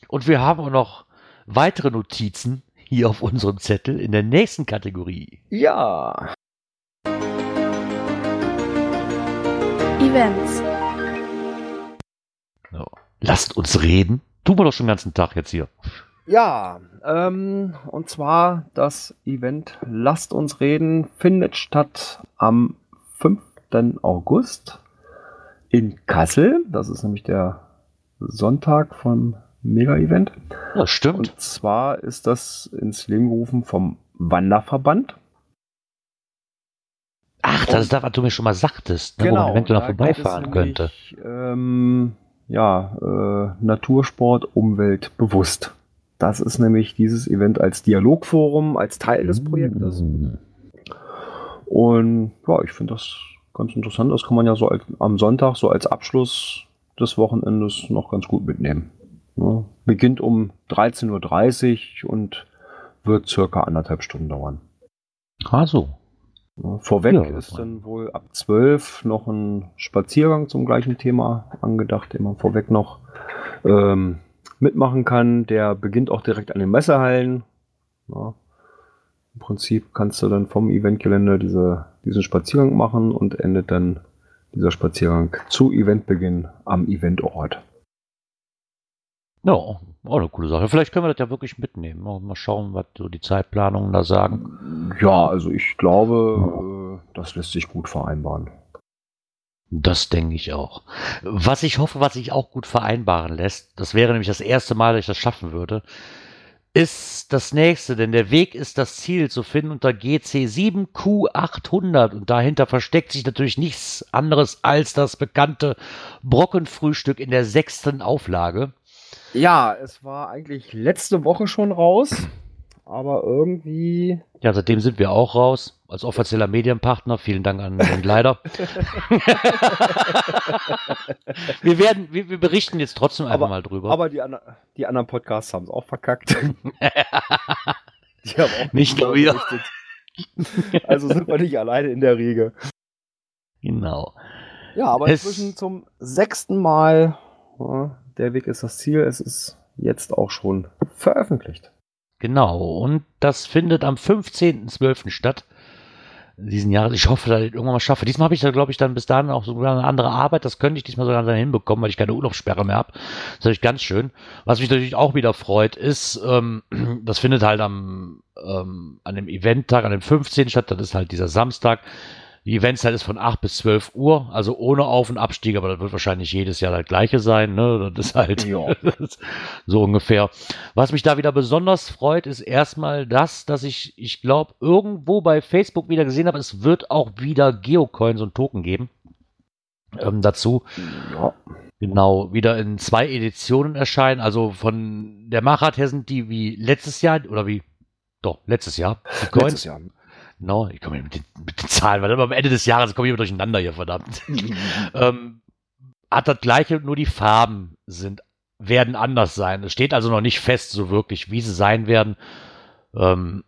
[SPEAKER 2] Und wir haben auch noch weitere Notizen hier auf unserem Zettel in der nächsten Kategorie.
[SPEAKER 3] Ja.
[SPEAKER 4] Events.
[SPEAKER 2] So. Lasst uns reden. Tun wir doch schon den ganzen Tag jetzt hier.
[SPEAKER 3] Ja, ähm, und zwar das Event Lasst uns reden findet statt am 5. August in Kassel. Das ist nämlich der Sonntag vom Mega-Event.
[SPEAKER 2] Das stimmt.
[SPEAKER 3] Und zwar ist das ins Leben gerufen vom Wanderverband.
[SPEAKER 2] Ach, das ist das, was du mir schon mal sagtest, ne, wo man eventuell noch vorbeifahren könnte.
[SPEAKER 3] Ähm, ja, äh, Natursport, Umwelt bewusst. Das ist nämlich dieses Event als Dialogforum, als Teil des Projektes.
[SPEAKER 2] Mhm.
[SPEAKER 3] Und ja, ich finde das ganz interessant. Das kann man ja so als, am Sonntag so als Abschluss des Wochenendes noch ganz gut mitnehmen. Ja, beginnt um 13.30 Uhr und wird circa anderthalb Stunden dauern.
[SPEAKER 2] Ah, so.
[SPEAKER 3] Ja, vorweg
[SPEAKER 2] Ja,
[SPEAKER 3] ist dann wohl ab 12 noch ein Spaziergang zum gleichen Thema angedacht, den man vorweg noch ähm, mitmachen kann. Der beginnt auch direkt an den Messehallen. Ja. Im Prinzip kannst du dann vom Eventgelände diese, diesen Spaziergang machen und endet dann dieser Spaziergang zu Eventbeginn am Eventort.
[SPEAKER 2] Ja, auch eine coole Sache. Vielleicht können wir das ja wirklich mitnehmen. Mal schauen, was so die Zeitplanungen da sagen.
[SPEAKER 3] Ja, also ich glaube, äh, das lässt sich gut vereinbaren.
[SPEAKER 2] Das denke ich auch. Was ich hoffe, was sich auch gut vereinbaren lässt, das wäre nämlich das erste Mal, dass ich das schaffen würde, ist das nächste, denn der Weg ist das Ziel zu finden unter GC7Q800 und dahinter versteckt sich natürlich nichts anderes als das bekannte Brockenfrühstück in der sechsten Auflage.
[SPEAKER 3] Ja, es war eigentlich letzte Woche schon raus, aber irgendwie
[SPEAKER 2] Ja, seitdem sind wir auch raus als offizieller Medienpartner. Vielen Dank an den Leider. wir werden, wir, wir berichten jetzt trotzdem einfach
[SPEAKER 3] Aber-
[SPEAKER 2] mal drüber.
[SPEAKER 3] Aber die, ander- die anderen Podcasts haben es auch verkackt. die haben auch
[SPEAKER 2] Nicht nur wir.
[SPEAKER 3] Also sind wir nicht alleine in der Riege.
[SPEAKER 2] genau.
[SPEAKER 3] Ja, aber
[SPEAKER 2] Es-
[SPEAKER 3] inzwischen zum sechsten Mal. Ja, der Weg ist das Ziel. Es ist jetzt auch schon veröffentlicht.
[SPEAKER 2] Genau, und das findet am 15.12. statt. Diesen Jahres. Ich hoffe, dass ich das irgendwann mal schaffe. Diesmal habe ich da, glaube ich, dann bis dahin auch sogar eine andere Arbeit. Das könnte ich diesmal sogar dann hinbekommen, weil ich keine Urlaubssperre mehr habe. Das ist natürlich ganz schön. Was mich natürlich auch wieder freut, ist, ähm, das findet halt am, ähm, an dem Eventtag, an dem 15. statt. Das ist halt dieser Samstag. Die Eventzeit ist von 8 bis 12 Uhr, also ohne Auf- und Abstieg, aber das wird wahrscheinlich jedes Jahr das gleiche sein. Ne? Das ist halt
[SPEAKER 3] Ja.
[SPEAKER 2] so ungefähr. Was mich da wieder besonders freut, ist erstmal das, dass ich, ich glaube, irgendwo bei Facebook wieder gesehen habe, es wird auch wieder Geocoins und Token geben. Ähm, dazu
[SPEAKER 3] Ja.
[SPEAKER 2] genau wieder in zwei Editionen erscheinen. Also von der Machart her sind die wie letztes Jahr oder wie doch letztes Jahr die Coins.
[SPEAKER 3] Letztes Jahr.
[SPEAKER 2] Genau, ich komme mit den, mit den Zahlen, weil am Ende des Jahres komme ich immer durcheinander hier, verdammt. ähm, hat das gleiche, nur die Farben sind, werden anders sein. Es steht also noch nicht fest, so wirklich, wie sie sein werden. Ähm,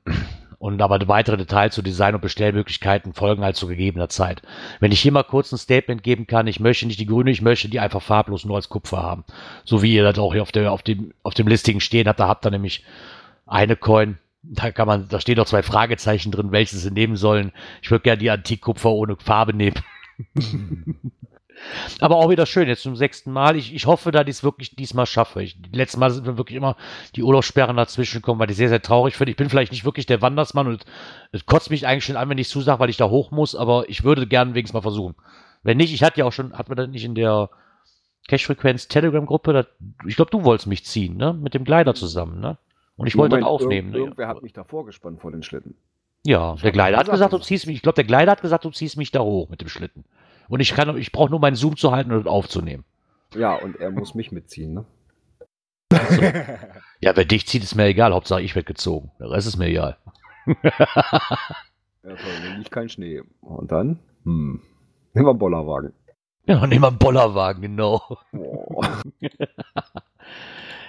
[SPEAKER 2] und aber weitere Details zu Design und Bestellmöglichkeiten folgen halt zu gegebener Zeit. Wenn ich hier mal kurz ein Statement geben kann, ich möchte nicht die grüne, ich möchte die einfach farblos nur als Kupfer haben. So wie ihr das auch hier auf, der, auf, dem, auf dem Listing stehen habt, da habt ihr nämlich eine Coin, Da kann man, da stehen doch zwei Fragezeichen drin, welches sie nehmen sollen. Ich würde gerne die Antikkupfer ohne Farbe nehmen. Aber auch wieder schön, jetzt zum sechsten Mal. Ich, ich hoffe, dass ich es wirklich diesmal schaffe. Ich, die letzten Mal sind mir wirklich immer die Urlaubssperren dazwischen gekommen, weil ich sehr, sehr traurig finde. Ich bin vielleicht nicht wirklich der Wandersmann und es kotzt mich eigentlich schon an, wenn ich zusage, weil ich da hoch muss, aber ich würde gerne wenigstens mal versuchen. Wenn nicht, ich hatte ja auch schon, hat man das nicht in der Cash-Frequenz Telegram-Gruppe, ich glaube, du wolltest mich ziehen, ne? Mit dem Gleiter zusammen, ne? Und ich wollte dann aufnehmen.
[SPEAKER 3] Irgend, ne? Irgendwer hat mich da vorgespannt vor den Schlitten.
[SPEAKER 2] Ja, der Gleiter hat gesagt, du ziehst mich, ich glaube, der Gleiter hat gesagt, du ziehst mich da hoch mit dem Schlitten. Und ich kann, ich brauche nur meinen Zoom zu halten und aufzunehmen.
[SPEAKER 3] Ja, und er muss mich mitziehen, ne?
[SPEAKER 2] So. ja, wer dich zieht, ist mir egal. Hauptsache, ich werde gezogen. Der Rest ist mir egal.
[SPEAKER 3] ja, toll, dann liegt kein Schnee. Und dann? Hm. Nehmen wir einen Bollerwagen.
[SPEAKER 2] Ja, nehmen wir einen Bollerwagen, genau. Oh.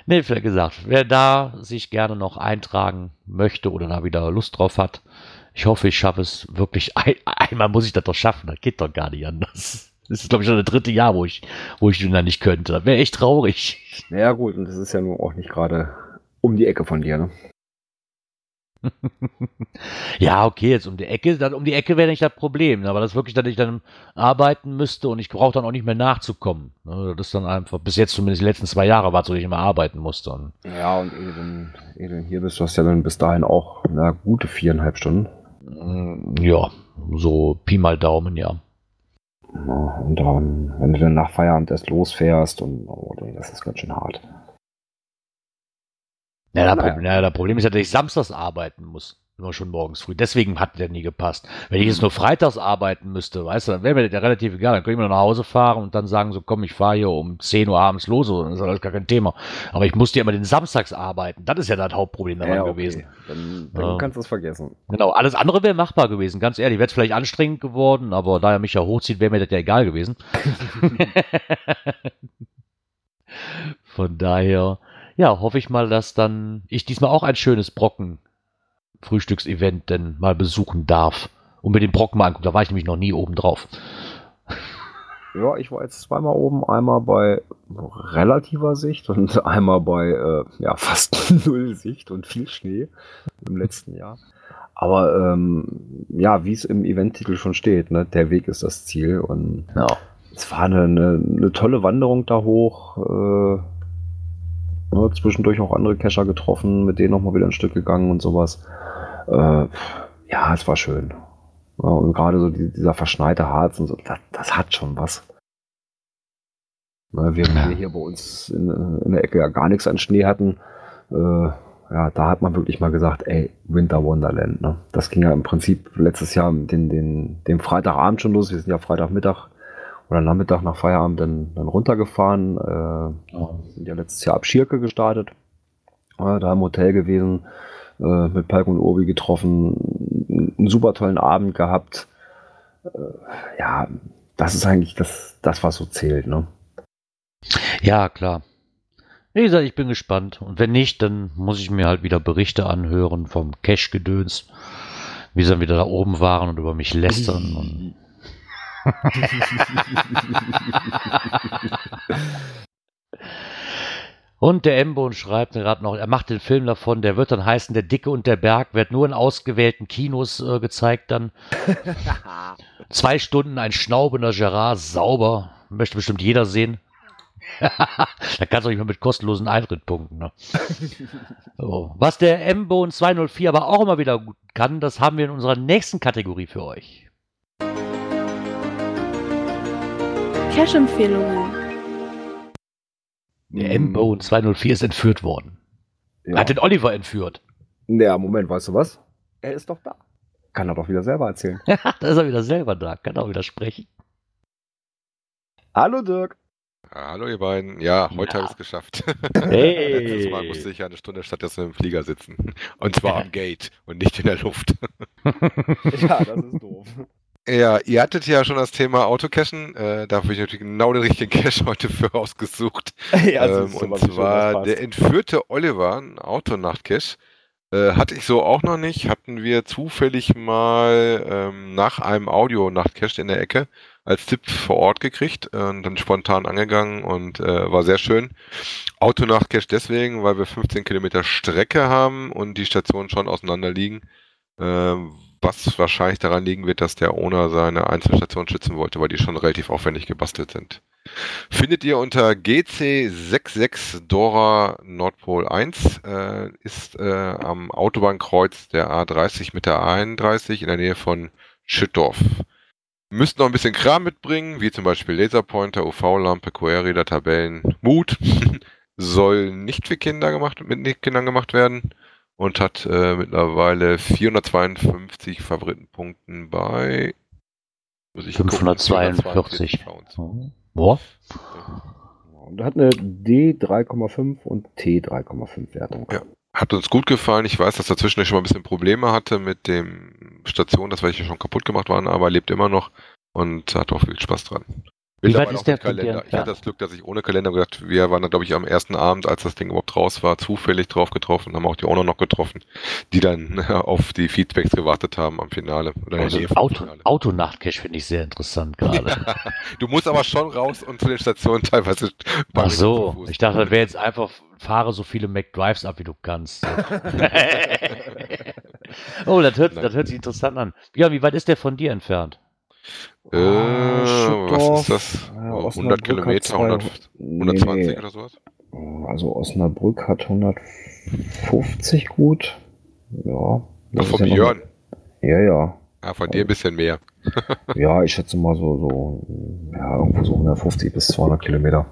[SPEAKER 2] nee, vielleicht gesagt, wer da sich gerne noch eintragen möchte oder da wieder Lust drauf hat, ich hoffe, ich schaffe es wirklich. Ein, einmal muss ich das doch schaffen. Das geht doch gar nicht anders. Das ist, glaube ich, schon das dritte Jahr, wo ich, wo ich dann nicht könnte. Das wäre echt traurig.
[SPEAKER 3] Ja, gut, und das ist ja nun auch nicht gerade um die Ecke von dir, ne?
[SPEAKER 2] ja, okay, jetzt um die Ecke, dann um die Ecke wäre nicht das Problem, aber das ist wirklich, dass ich dann arbeiten müsste und ich brauche dann auch nicht mehr nachzukommen. Ne? Das ist dann einfach, bis jetzt zumindest die letzten zwei Jahre war es dass ich immer arbeiten musste. Und
[SPEAKER 3] ja, und eben, eben hier bist du hast ja dann bis dahin auch na, gute viereinhalb Stunden.
[SPEAKER 2] Mm, ja, so Pi mal Daumen, ja.
[SPEAKER 3] ja und dann, wenn du dann nach Feierabend erst losfährst und oh, das ist ganz schön hart.
[SPEAKER 2] Ja, das, Problem, ja, das Problem ist ja, dass ich samstags arbeiten muss. Immer schon morgens früh. Deswegen hat der nie gepasst. Wenn ich jetzt nur freitags arbeiten müsste, weißt du, dann wäre mir das ja relativ egal. Dann könnte ich mir nach Hause fahren und dann sagen so, komm, ich fahre hier um 10 Uhr abends los. Und das ist alles gar kein Thema. Aber ich musste ja immer den Samstags arbeiten. Das ist ja das Hauptproblem daran ja, okay. gewesen.
[SPEAKER 3] Dann, dann ja. kannst du es vergessen.
[SPEAKER 2] Genau, alles andere wäre machbar gewesen. Ganz ehrlich, wäre es vielleicht anstrengend geworden, aber da er mich ja hochzieht, wäre mir das ja egal gewesen. Von daher, ja, hoffe ich mal, dass dann ich diesmal auch ein schönes Brocken Frühstücksevent denn mal besuchen darf und mir den Brocken mal angucken. Da war ich nämlich noch nie oben drauf.
[SPEAKER 3] Ja, ich war jetzt zweimal oben, einmal bei relativer Sicht und einmal bei äh, ja, fast null Sicht und viel Schnee im letzten Jahr. Aber ähm, ja, wie es im Eventtitel schon steht, ne, der Weg ist das Ziel und ja. es war eine, eine, eine, tolle Wanderung da hoch. Äh, ne, zwischendurch auch andere Kescher getroffen, mit denen nochmal wieder ein Stück gegangen und sowas. Äh, ja, es war schön. Ja, und gerade so die, dieser verschneite Harz und so, das, das hat schon was. Ne, während ja. wir hier bei uns in, in, der Ecke ja gar nichts an Schnee hatten, äh, ja, da hat man wirklich mal gesagt, ey, Winter Wonderland. Ne? Das ging ja im Prinzip letztes Jahr den, den, den Freitagabend schon los. Wir sind ja Freitagmittag oder Nachmittag nach Feierabend dann, dann runtergefahren. Äh, ja. Sind ja letztes Jahr ab Schirke gestartet. Äh, da im Hotel gewesen äh, mit Palk und Obi getroffen, einen super tollen Abend gehabt. Äh, ja, das ist eigentlich das, das, was so zählt, ne?
[SPEAKER 2] Ja, klar. Wie gesagt, ich bin gespannt. Und wenn nicht, dann muss ich mir halt wieder Berichte anhören vom Cash-Gedöns, wie sie dann wieder da oben waren und über mich lästern. und Und der Embo schreibt gerade noch, er macht den Film davon, der wird dann heißen Der Dicke und der Berg, wird nur in ausgewählten Kinos äh, gezeigt dann. Zwei Stunden ein schnaubender Gerard, sauber. Möchte bestimmt jeder sehen. da kannst du nicht mehr mit kostenlosen Eintritt punkten. Ne? so. Was der M-Bone 204 aber auch immer wieder gut kann, das haben wir in unserer nächsten Kategorie für euch.
[SPEAKER 4] Cash-Empfehlungen.
[SPEAKER 2] Der M-Bone 204 ist entführt worden. Ja. Er hat den Oliver entführt.
[SPEAKER 3] Ja, Moment, weißt du was? Er ist doch da. Kann er doch wieder selber erzählen.
[SPEAKER 2] Da ist er wieder selber da. Kann auch wieder sprechen.
[SPEAKER 3] Hallo Dirk.
[SPEAKER 5] Ja, hallo ihr beiden. Ja, heute ja. habe ich es geschafft.
[SPEAKER 2] Hey.
[SPEAKER 5] Letztes Mal musste ich ja eine Stunde statt stattdessen im Flieger sitzen. Und zwar am Gate und nicht in der Luft.
[SPEAKER 3] ja, das ist doof.
[SPEAKER 5] Ja, ihr hattet ja schon das Thema Autocachen. Äh, da habe ich natürlich genau den richtigen Cache heute für ausgesucht. ja, ähm, und zwar der entführte Oliver, ein Autonacht-Cache. Äh, hatte ich so auch noch nicht. Hatten wir zufällig mal ähm, nach einem Audio-Nacht-Cache in der Ecke. als Tipp vor Ort gekriegt und dann spontan angegangen und äh, war sehr schön. Autonachtcache deswegen, weil wir 15 Kilometer Strecke haben und die Stationen schon auseinander liegen. Äh, was wahrscheinlich daran liegen wird, dass der Owner seine Einzelstation schützen wollte, weil die schon relativ aufwendig gebastelt sind. Findet ihr unter GC66 Dora Nordpol 1, äh, ist äh, am Autobahnkreuz der A30 mit der A31 in der Nähe von Schüttorf. Müsst noch ein bisschen Kram mitbringen, wie zum Beispiel Laserpointer, UV-Lampe, Query, Tabellen, Mut. Soll nicht für Kinder gemacht, mit Kindern gemacht werden und hat äh, mittlerweile 452 Favoritenpunkten bei
[SPEAKER 2] 542.
[SPEAKER 3] Gucken, Boah. Und hat eine D3,5 und T3,5 Wertung.
[SPEAKER 5] Ja. Hat uns gut gefallen. Ich weiß, dass dazwischen schon mal ein bisschen Probleme hatte mit dem Station, dass welche schon kaputt gemacht waren, aber er lebt immer noch und hat auch viel Spaß dran.
[SPEAKER 2] Wie weit ist der
[SPEAKER 5] Kalender. Ich hatte das Glück, dass ich ohne Kalender gesagt, wir waren da, glaube ich, am ersten Abend, als das Ding überhaupt raus war, zufällig drauf getroffen, haben auch die Owner noch getroffen, die dann auf die Feedbacks gewartet haben am Finale.
[SPEAKER 2] Oder also Auto, Autonachtcache finde ich sehr interessant gerade. Ja,
[SPEAKER 5] du musst aber schon raus und zu den Stationen teilweise.
[SPEAKER 2] Ach so, ich dachte, das wäre jetzt einfach, fahre so viele McDrives ab, wie du kannst. oh, das hört, das hört sich interessant an. Ja, wie weit ist der von dir entfernt?
[SPEAKER 5] Äh, was ist das? Ja, 100 Kilometer, 100, 120 nee, oder sowas?
[SPEAKER 3] Also Osnabrück hat 150 gut. Ja.
[SPEAKER 5] Das Ach, von ja Björn?
[SPEAKER 3] Ja, ja.
[SPEAKER 5] Ja, von dir ein bisschen mehr.
[SPEAKER 3] ja, ich schätze mal so, so, ja, irgendwo so 150 bis 200 Kilometer.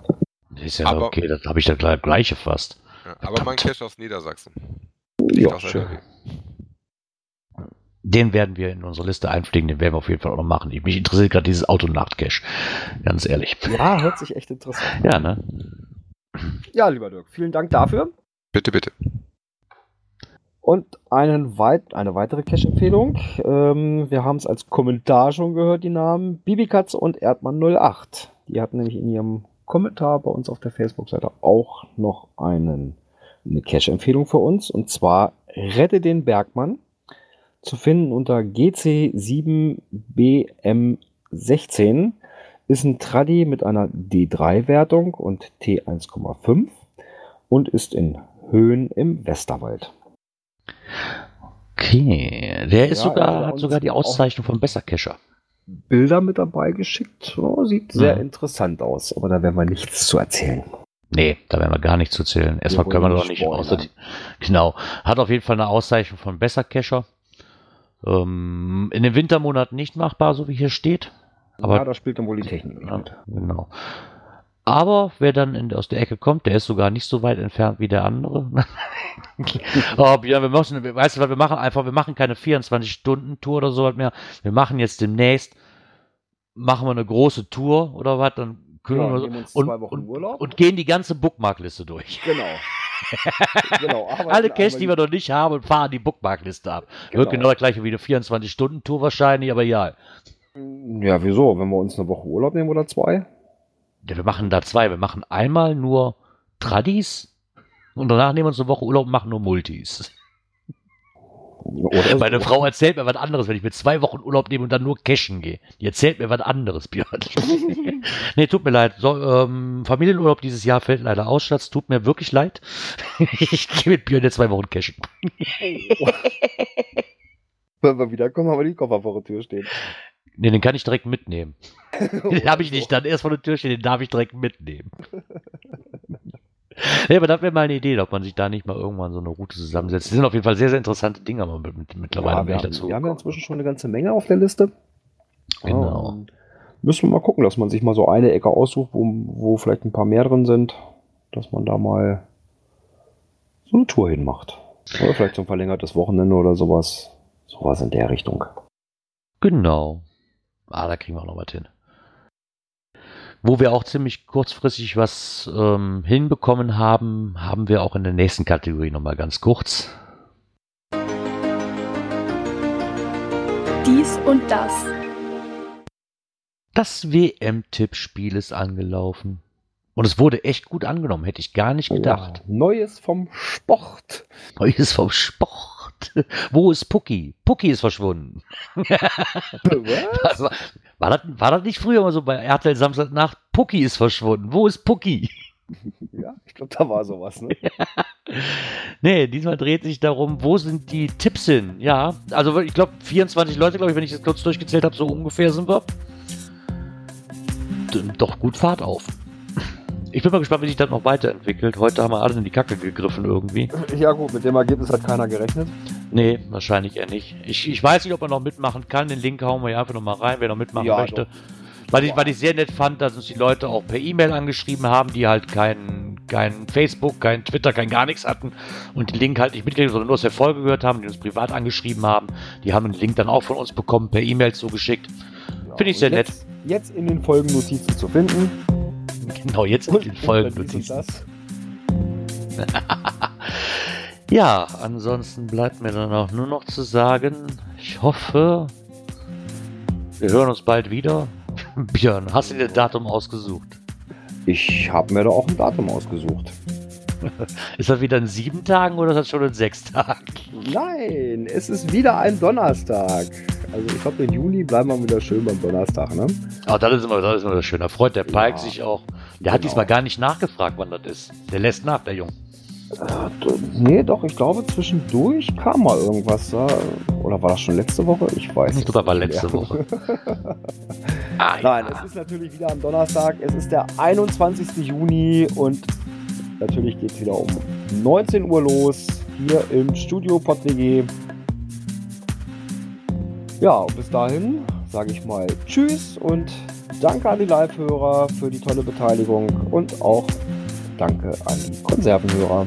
[SPEAKER 2] ist ja aber, okay, das habe ich da gleiche fast.
[SPEAKER 5] Ja, aber mein Cash aus Niedersachsen.
[SPEAKER 3] Ja, schön.
[SPEAKER 2] Den werden wir in unsere Liste einpflegen, den werden wir auf jeden Fall auch noch machen. Mich interessiert gerade dieses Auto-Nacht-Cache, ganz ehrlich.
[SPEAKER 3] Ja, hört sich echt interessant
[SPEAKER 2] an. Ja, ne?
[SPEAKER 3] Ja, lieber Dirk, vielen Dank dafür.
[SPEAKER 5] Bitte, bitte.
[SPEAKER 3] Und einen weit, eine weitere Cache-Empfehlung. Ähm, wir haben es als Kommentar schon gehört, die Namen Bibikatz und Erdmann08. Die hatten nämlich in ihrem Kommentar bei uns auf der Facebook-Seite auch noch einen, eine Cache-Empfehlung für uns. Und zwar Rette den Bergmann zu finden unter GC7BM16 ist ein Tradi mit einer D3-Wertung und T1,5 und ist in Höhen im Westerwald.
[SPEAKER 2] Okay, der ist ja, sogar, hat sogar die Auszeichnung vom Bessercacher.
[SPEAKER 3] Bilder mit dabei geschickt. Oh, sieht sehr ja. interessant aus, aber da werden wir nichts zu erzählen.
[SPEAKER 2] Nee, da werden wir gar nichts zu erzählen. Erstmal können wir doch nicht. Außer genau. Hat auf jeden Fall eine Auszeichnung von Bessercacher. Ähm, in den Wintermonaten nicht machbar, so wie hier steht.
[SPEAKER 3] Aber, ja, da spielt dann wohl die Technik
[SPEAKER 2] ja, Genau. Aber wer dann in, aus der Ecke kommt, der ist sogar nicht so weit entfernt wie der andere. oh, ja, wir müssen, weißt du was, wir machen einfach, wir machen keine 24-Stunden-Tour oder so was mehr. Wir machen jetzt demnächst, machen wir eine große Tour oder was, dann kümmern ja, wir uns und, und, und, gehen die ganze Bookmarkliste durch.
[SPEAKER 3] Genau.
[SPEAKER 2] genau, Alle Caches, die wir noch nicht haben, fahren die Bookmarkliste ab. Genau. Wird genau das gleiche wie eine 24-Stunden-Tour wahrscheinlich, aber ja.
[SPEAKER 3] Ja, wieso? Wenn wir uns eine Woche Urlaub nehmen oder zwei?
[SPEAKER 2] Ja, wir machen da zwei. Wir machen einmal nur Tradis und danach nehmen wir uns eine Woche Urlaub und machen nur Multis. Oder Meine so. Frau erzählt mir was anderes, wenn ich mir zwei Wochen Urlaub nehme und dann nur cashen gehe. Die erzählt mir was anderes, Björn. nee, tut mir leid. So, ähm, Familienurlaub dieses Jahr fällt leider aus, Schatz. Tut mir wirklich leid. ich gehe mit Björn jetzt zwei Wochen cashen.
[SPEAKER 3] wenn wir wiederkommen, haben wir die Koffer vor der Tür stehen.
[SPEAKER 2] Nee, den kann ich direkt mitnehmen. den habe ich nicht dann erst vor der Tür stehen, den darf ich direkt mitnehmen. Ja, aber das wäre mal eine Idee, ob man sich da nicht mal irgendwann so eine Route zusammensetzt. Das sind auf jeden Fall sehr, sehr interessante Dinge aber mit, mit, mittlerweile.
[SPEAKER 3] Ja, wir, haben, dazu wir haben ja inzwischen schon eine ganze Menge auf der Liste.
[SPEAKER 2] Genau.
[SPEAKER 3] Ähm, müssen wir mal gucken, dass man sich mal so eine Ecke aussucht, wo, wo vielleicht ein paar mehr drin sind, dass man da mal so eine Tour hinmacht. Oder vielleicht so ein verlängertes Wochenende oder sowas. Sowas in der Richtung.
[SPEAKER 2] Genau. Ah, da kriegen wir auch noch was hin. Wo wir auch ziemlich kurzfristig was ähm, hinbekommen haben, haben wir auch in der nächsten Kategorie nochmal ganz kurz.
[SPEAKER 4] Dies und das.
[SPEAKER 2] Das WM-Tippspiel ist angelaufen. Und es wurde echt gut angenommen, hätte ich gar nicht gedacht.
[SPEAKER 3] Ja, Neues vom Sport.
[SPEAKER 2] Neues vom Sport. Gesucht. Wo ist Pucki? Pucki ist verschwunden. war, war, das, war das nicht früher mal so bei RTL Samstagnacht? Pucki ist verschwunden. Wo ist Pucki?
[SPEAKER 3] Ja, ich glaube, da war sowas, ne?
[SPEAKER 2] nee, diesmal dreht sich darum, wo sind die Tipps hin? Ja, also ich glaube, 24 Leute, glaube ich, wenn ich das kurz durchgezählt habe, so ungefähr sind wir. Doch gut Fahrt auf. Ich bin mal gespannt, wie sich das noch weiterentwickelt. Heute haben wir alle in die Kacke gegriffen irgendwie.
[SPEAKER 3] Ja gut, mit dem Ergebnis hat keiner gerechnet.
[SPEAKER 2] Nee, wahrscheinlich eher nicht. Ich, ich weiß nicht, ob er noch mitmachen kann. Den Link hauen wir ja einfach nochmal rein, wer noch mitmachen ja, möchte. Doch. Was ich, was ich sehr nett fand, dass uns die Leute auch per E-Mail angeschrieben haben, die halt kein, kein Facebook, kein Twitter, kein gar nichts hatten und den Link halt nicht mitgekriegt, sondern nur aus der Folge gehört haben, die uns privat angeschrieben haben. Die haben den Link dann auch von uns bekommen, per E-Mail zugeschickt. Ja, Finde ich sehr
[SPEAKER 3] jetzt,
[SPEAKER 2] nett.
[SPEAKER 3] Jetzt in den Folgennotizen zu finden.
[SPEAKER 2] Genau, jetzt in den Folgennotizen. ja, ansonsten bleibt mir dann auch nur noch zu sagen, ich hoffe, wir hören uns bald wieder. Björn, hast du dir ein Datum ausgesucht?
[SPEAKER 3] Ich habe mir da auch ein Datum ausgesucht.
[SPEAKER 2] ist das wieder in sieben Tagen oder ist das schon in sechs Tagen?
[SPEAKER 3] Nein, es ist wieder ein Donnerstag. Also ich glaube, im Juni bleiben wir wieder schön beim Donnerstag, ne?
[SPEAKER 2] Ah, das ist immer, das ist immer schön. Da freut der Pike ja, sich auch. Der genau. hat diesmal gar nicht nachgefragt, wann das ist. Der lässt nach, der Junge.
[SPEAKER 3] Äh, nee, doch, ich glaube, zwischendurch kam mal irgendwas da. Oder war das schon letzte Woche? Ich weiß nicht.
[SPEAKER 2] Ich glaube, war letzte Woche.
[SPEAKER 3] ah, Nein, ja. es ist natürlich wieder am Donnerstag. Es ist der 21. Juni und natürlich geht es wieder um 19 Uhr los. Hier im Studio PodWG. Ja, bis dahin sage ich mal Tschüss und danke an die Live-Hörer für die tolle Beteiligung und auch Danke an die Konservenhörer.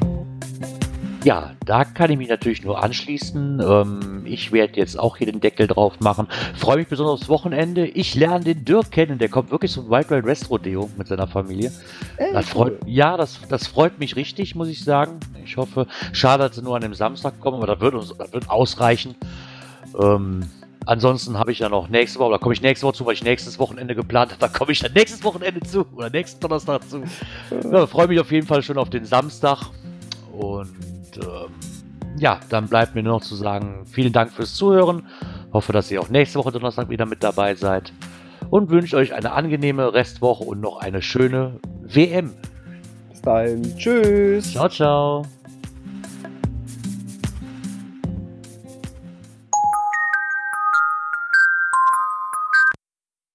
[SPEAKER 2] Ja, da kann ich mich natürlich nur anschließen. Ähm, ich werde jetzt auch hier den Deckel drauf machen. Freue mich besonders aufs Wochenende. Ich lerne den Dirk kennen. Der kommt wirklich zum Wild Wild West Rodeo mit seiner Familie. Ey, das freut, ja, das, das freut mich richtig, muss ich sagen. Ich hoffe, schade, dass sie nur an dem Samstag kommen, aber das wird, uns, das wird ausreichen. Ähm, Ansonsten habe ich ja noch nächste Woche, da komme ich nächste Woche zu, weil ich nächstes Wochenende geplant habe. Da komme ich dann nächstes Wochenende zu oder nächsten Donnerstag zu. Ja, freue mich auf jeden Fall schon auf den Samstag. Und ähm, ja, dann bleibt mir nur noch zu sagen, vielen Dank fürs Zuhören. Hoffe, dass ihr auch nächste Woche Donnerstag wieder mit dabei seid. Und wünsche euch eine angenehme Restwoche und noch eine schöne WM.
[SPEAKER 3] Bis dahin. Tschüss.
[SPEAKER 2] Ciao, ciao.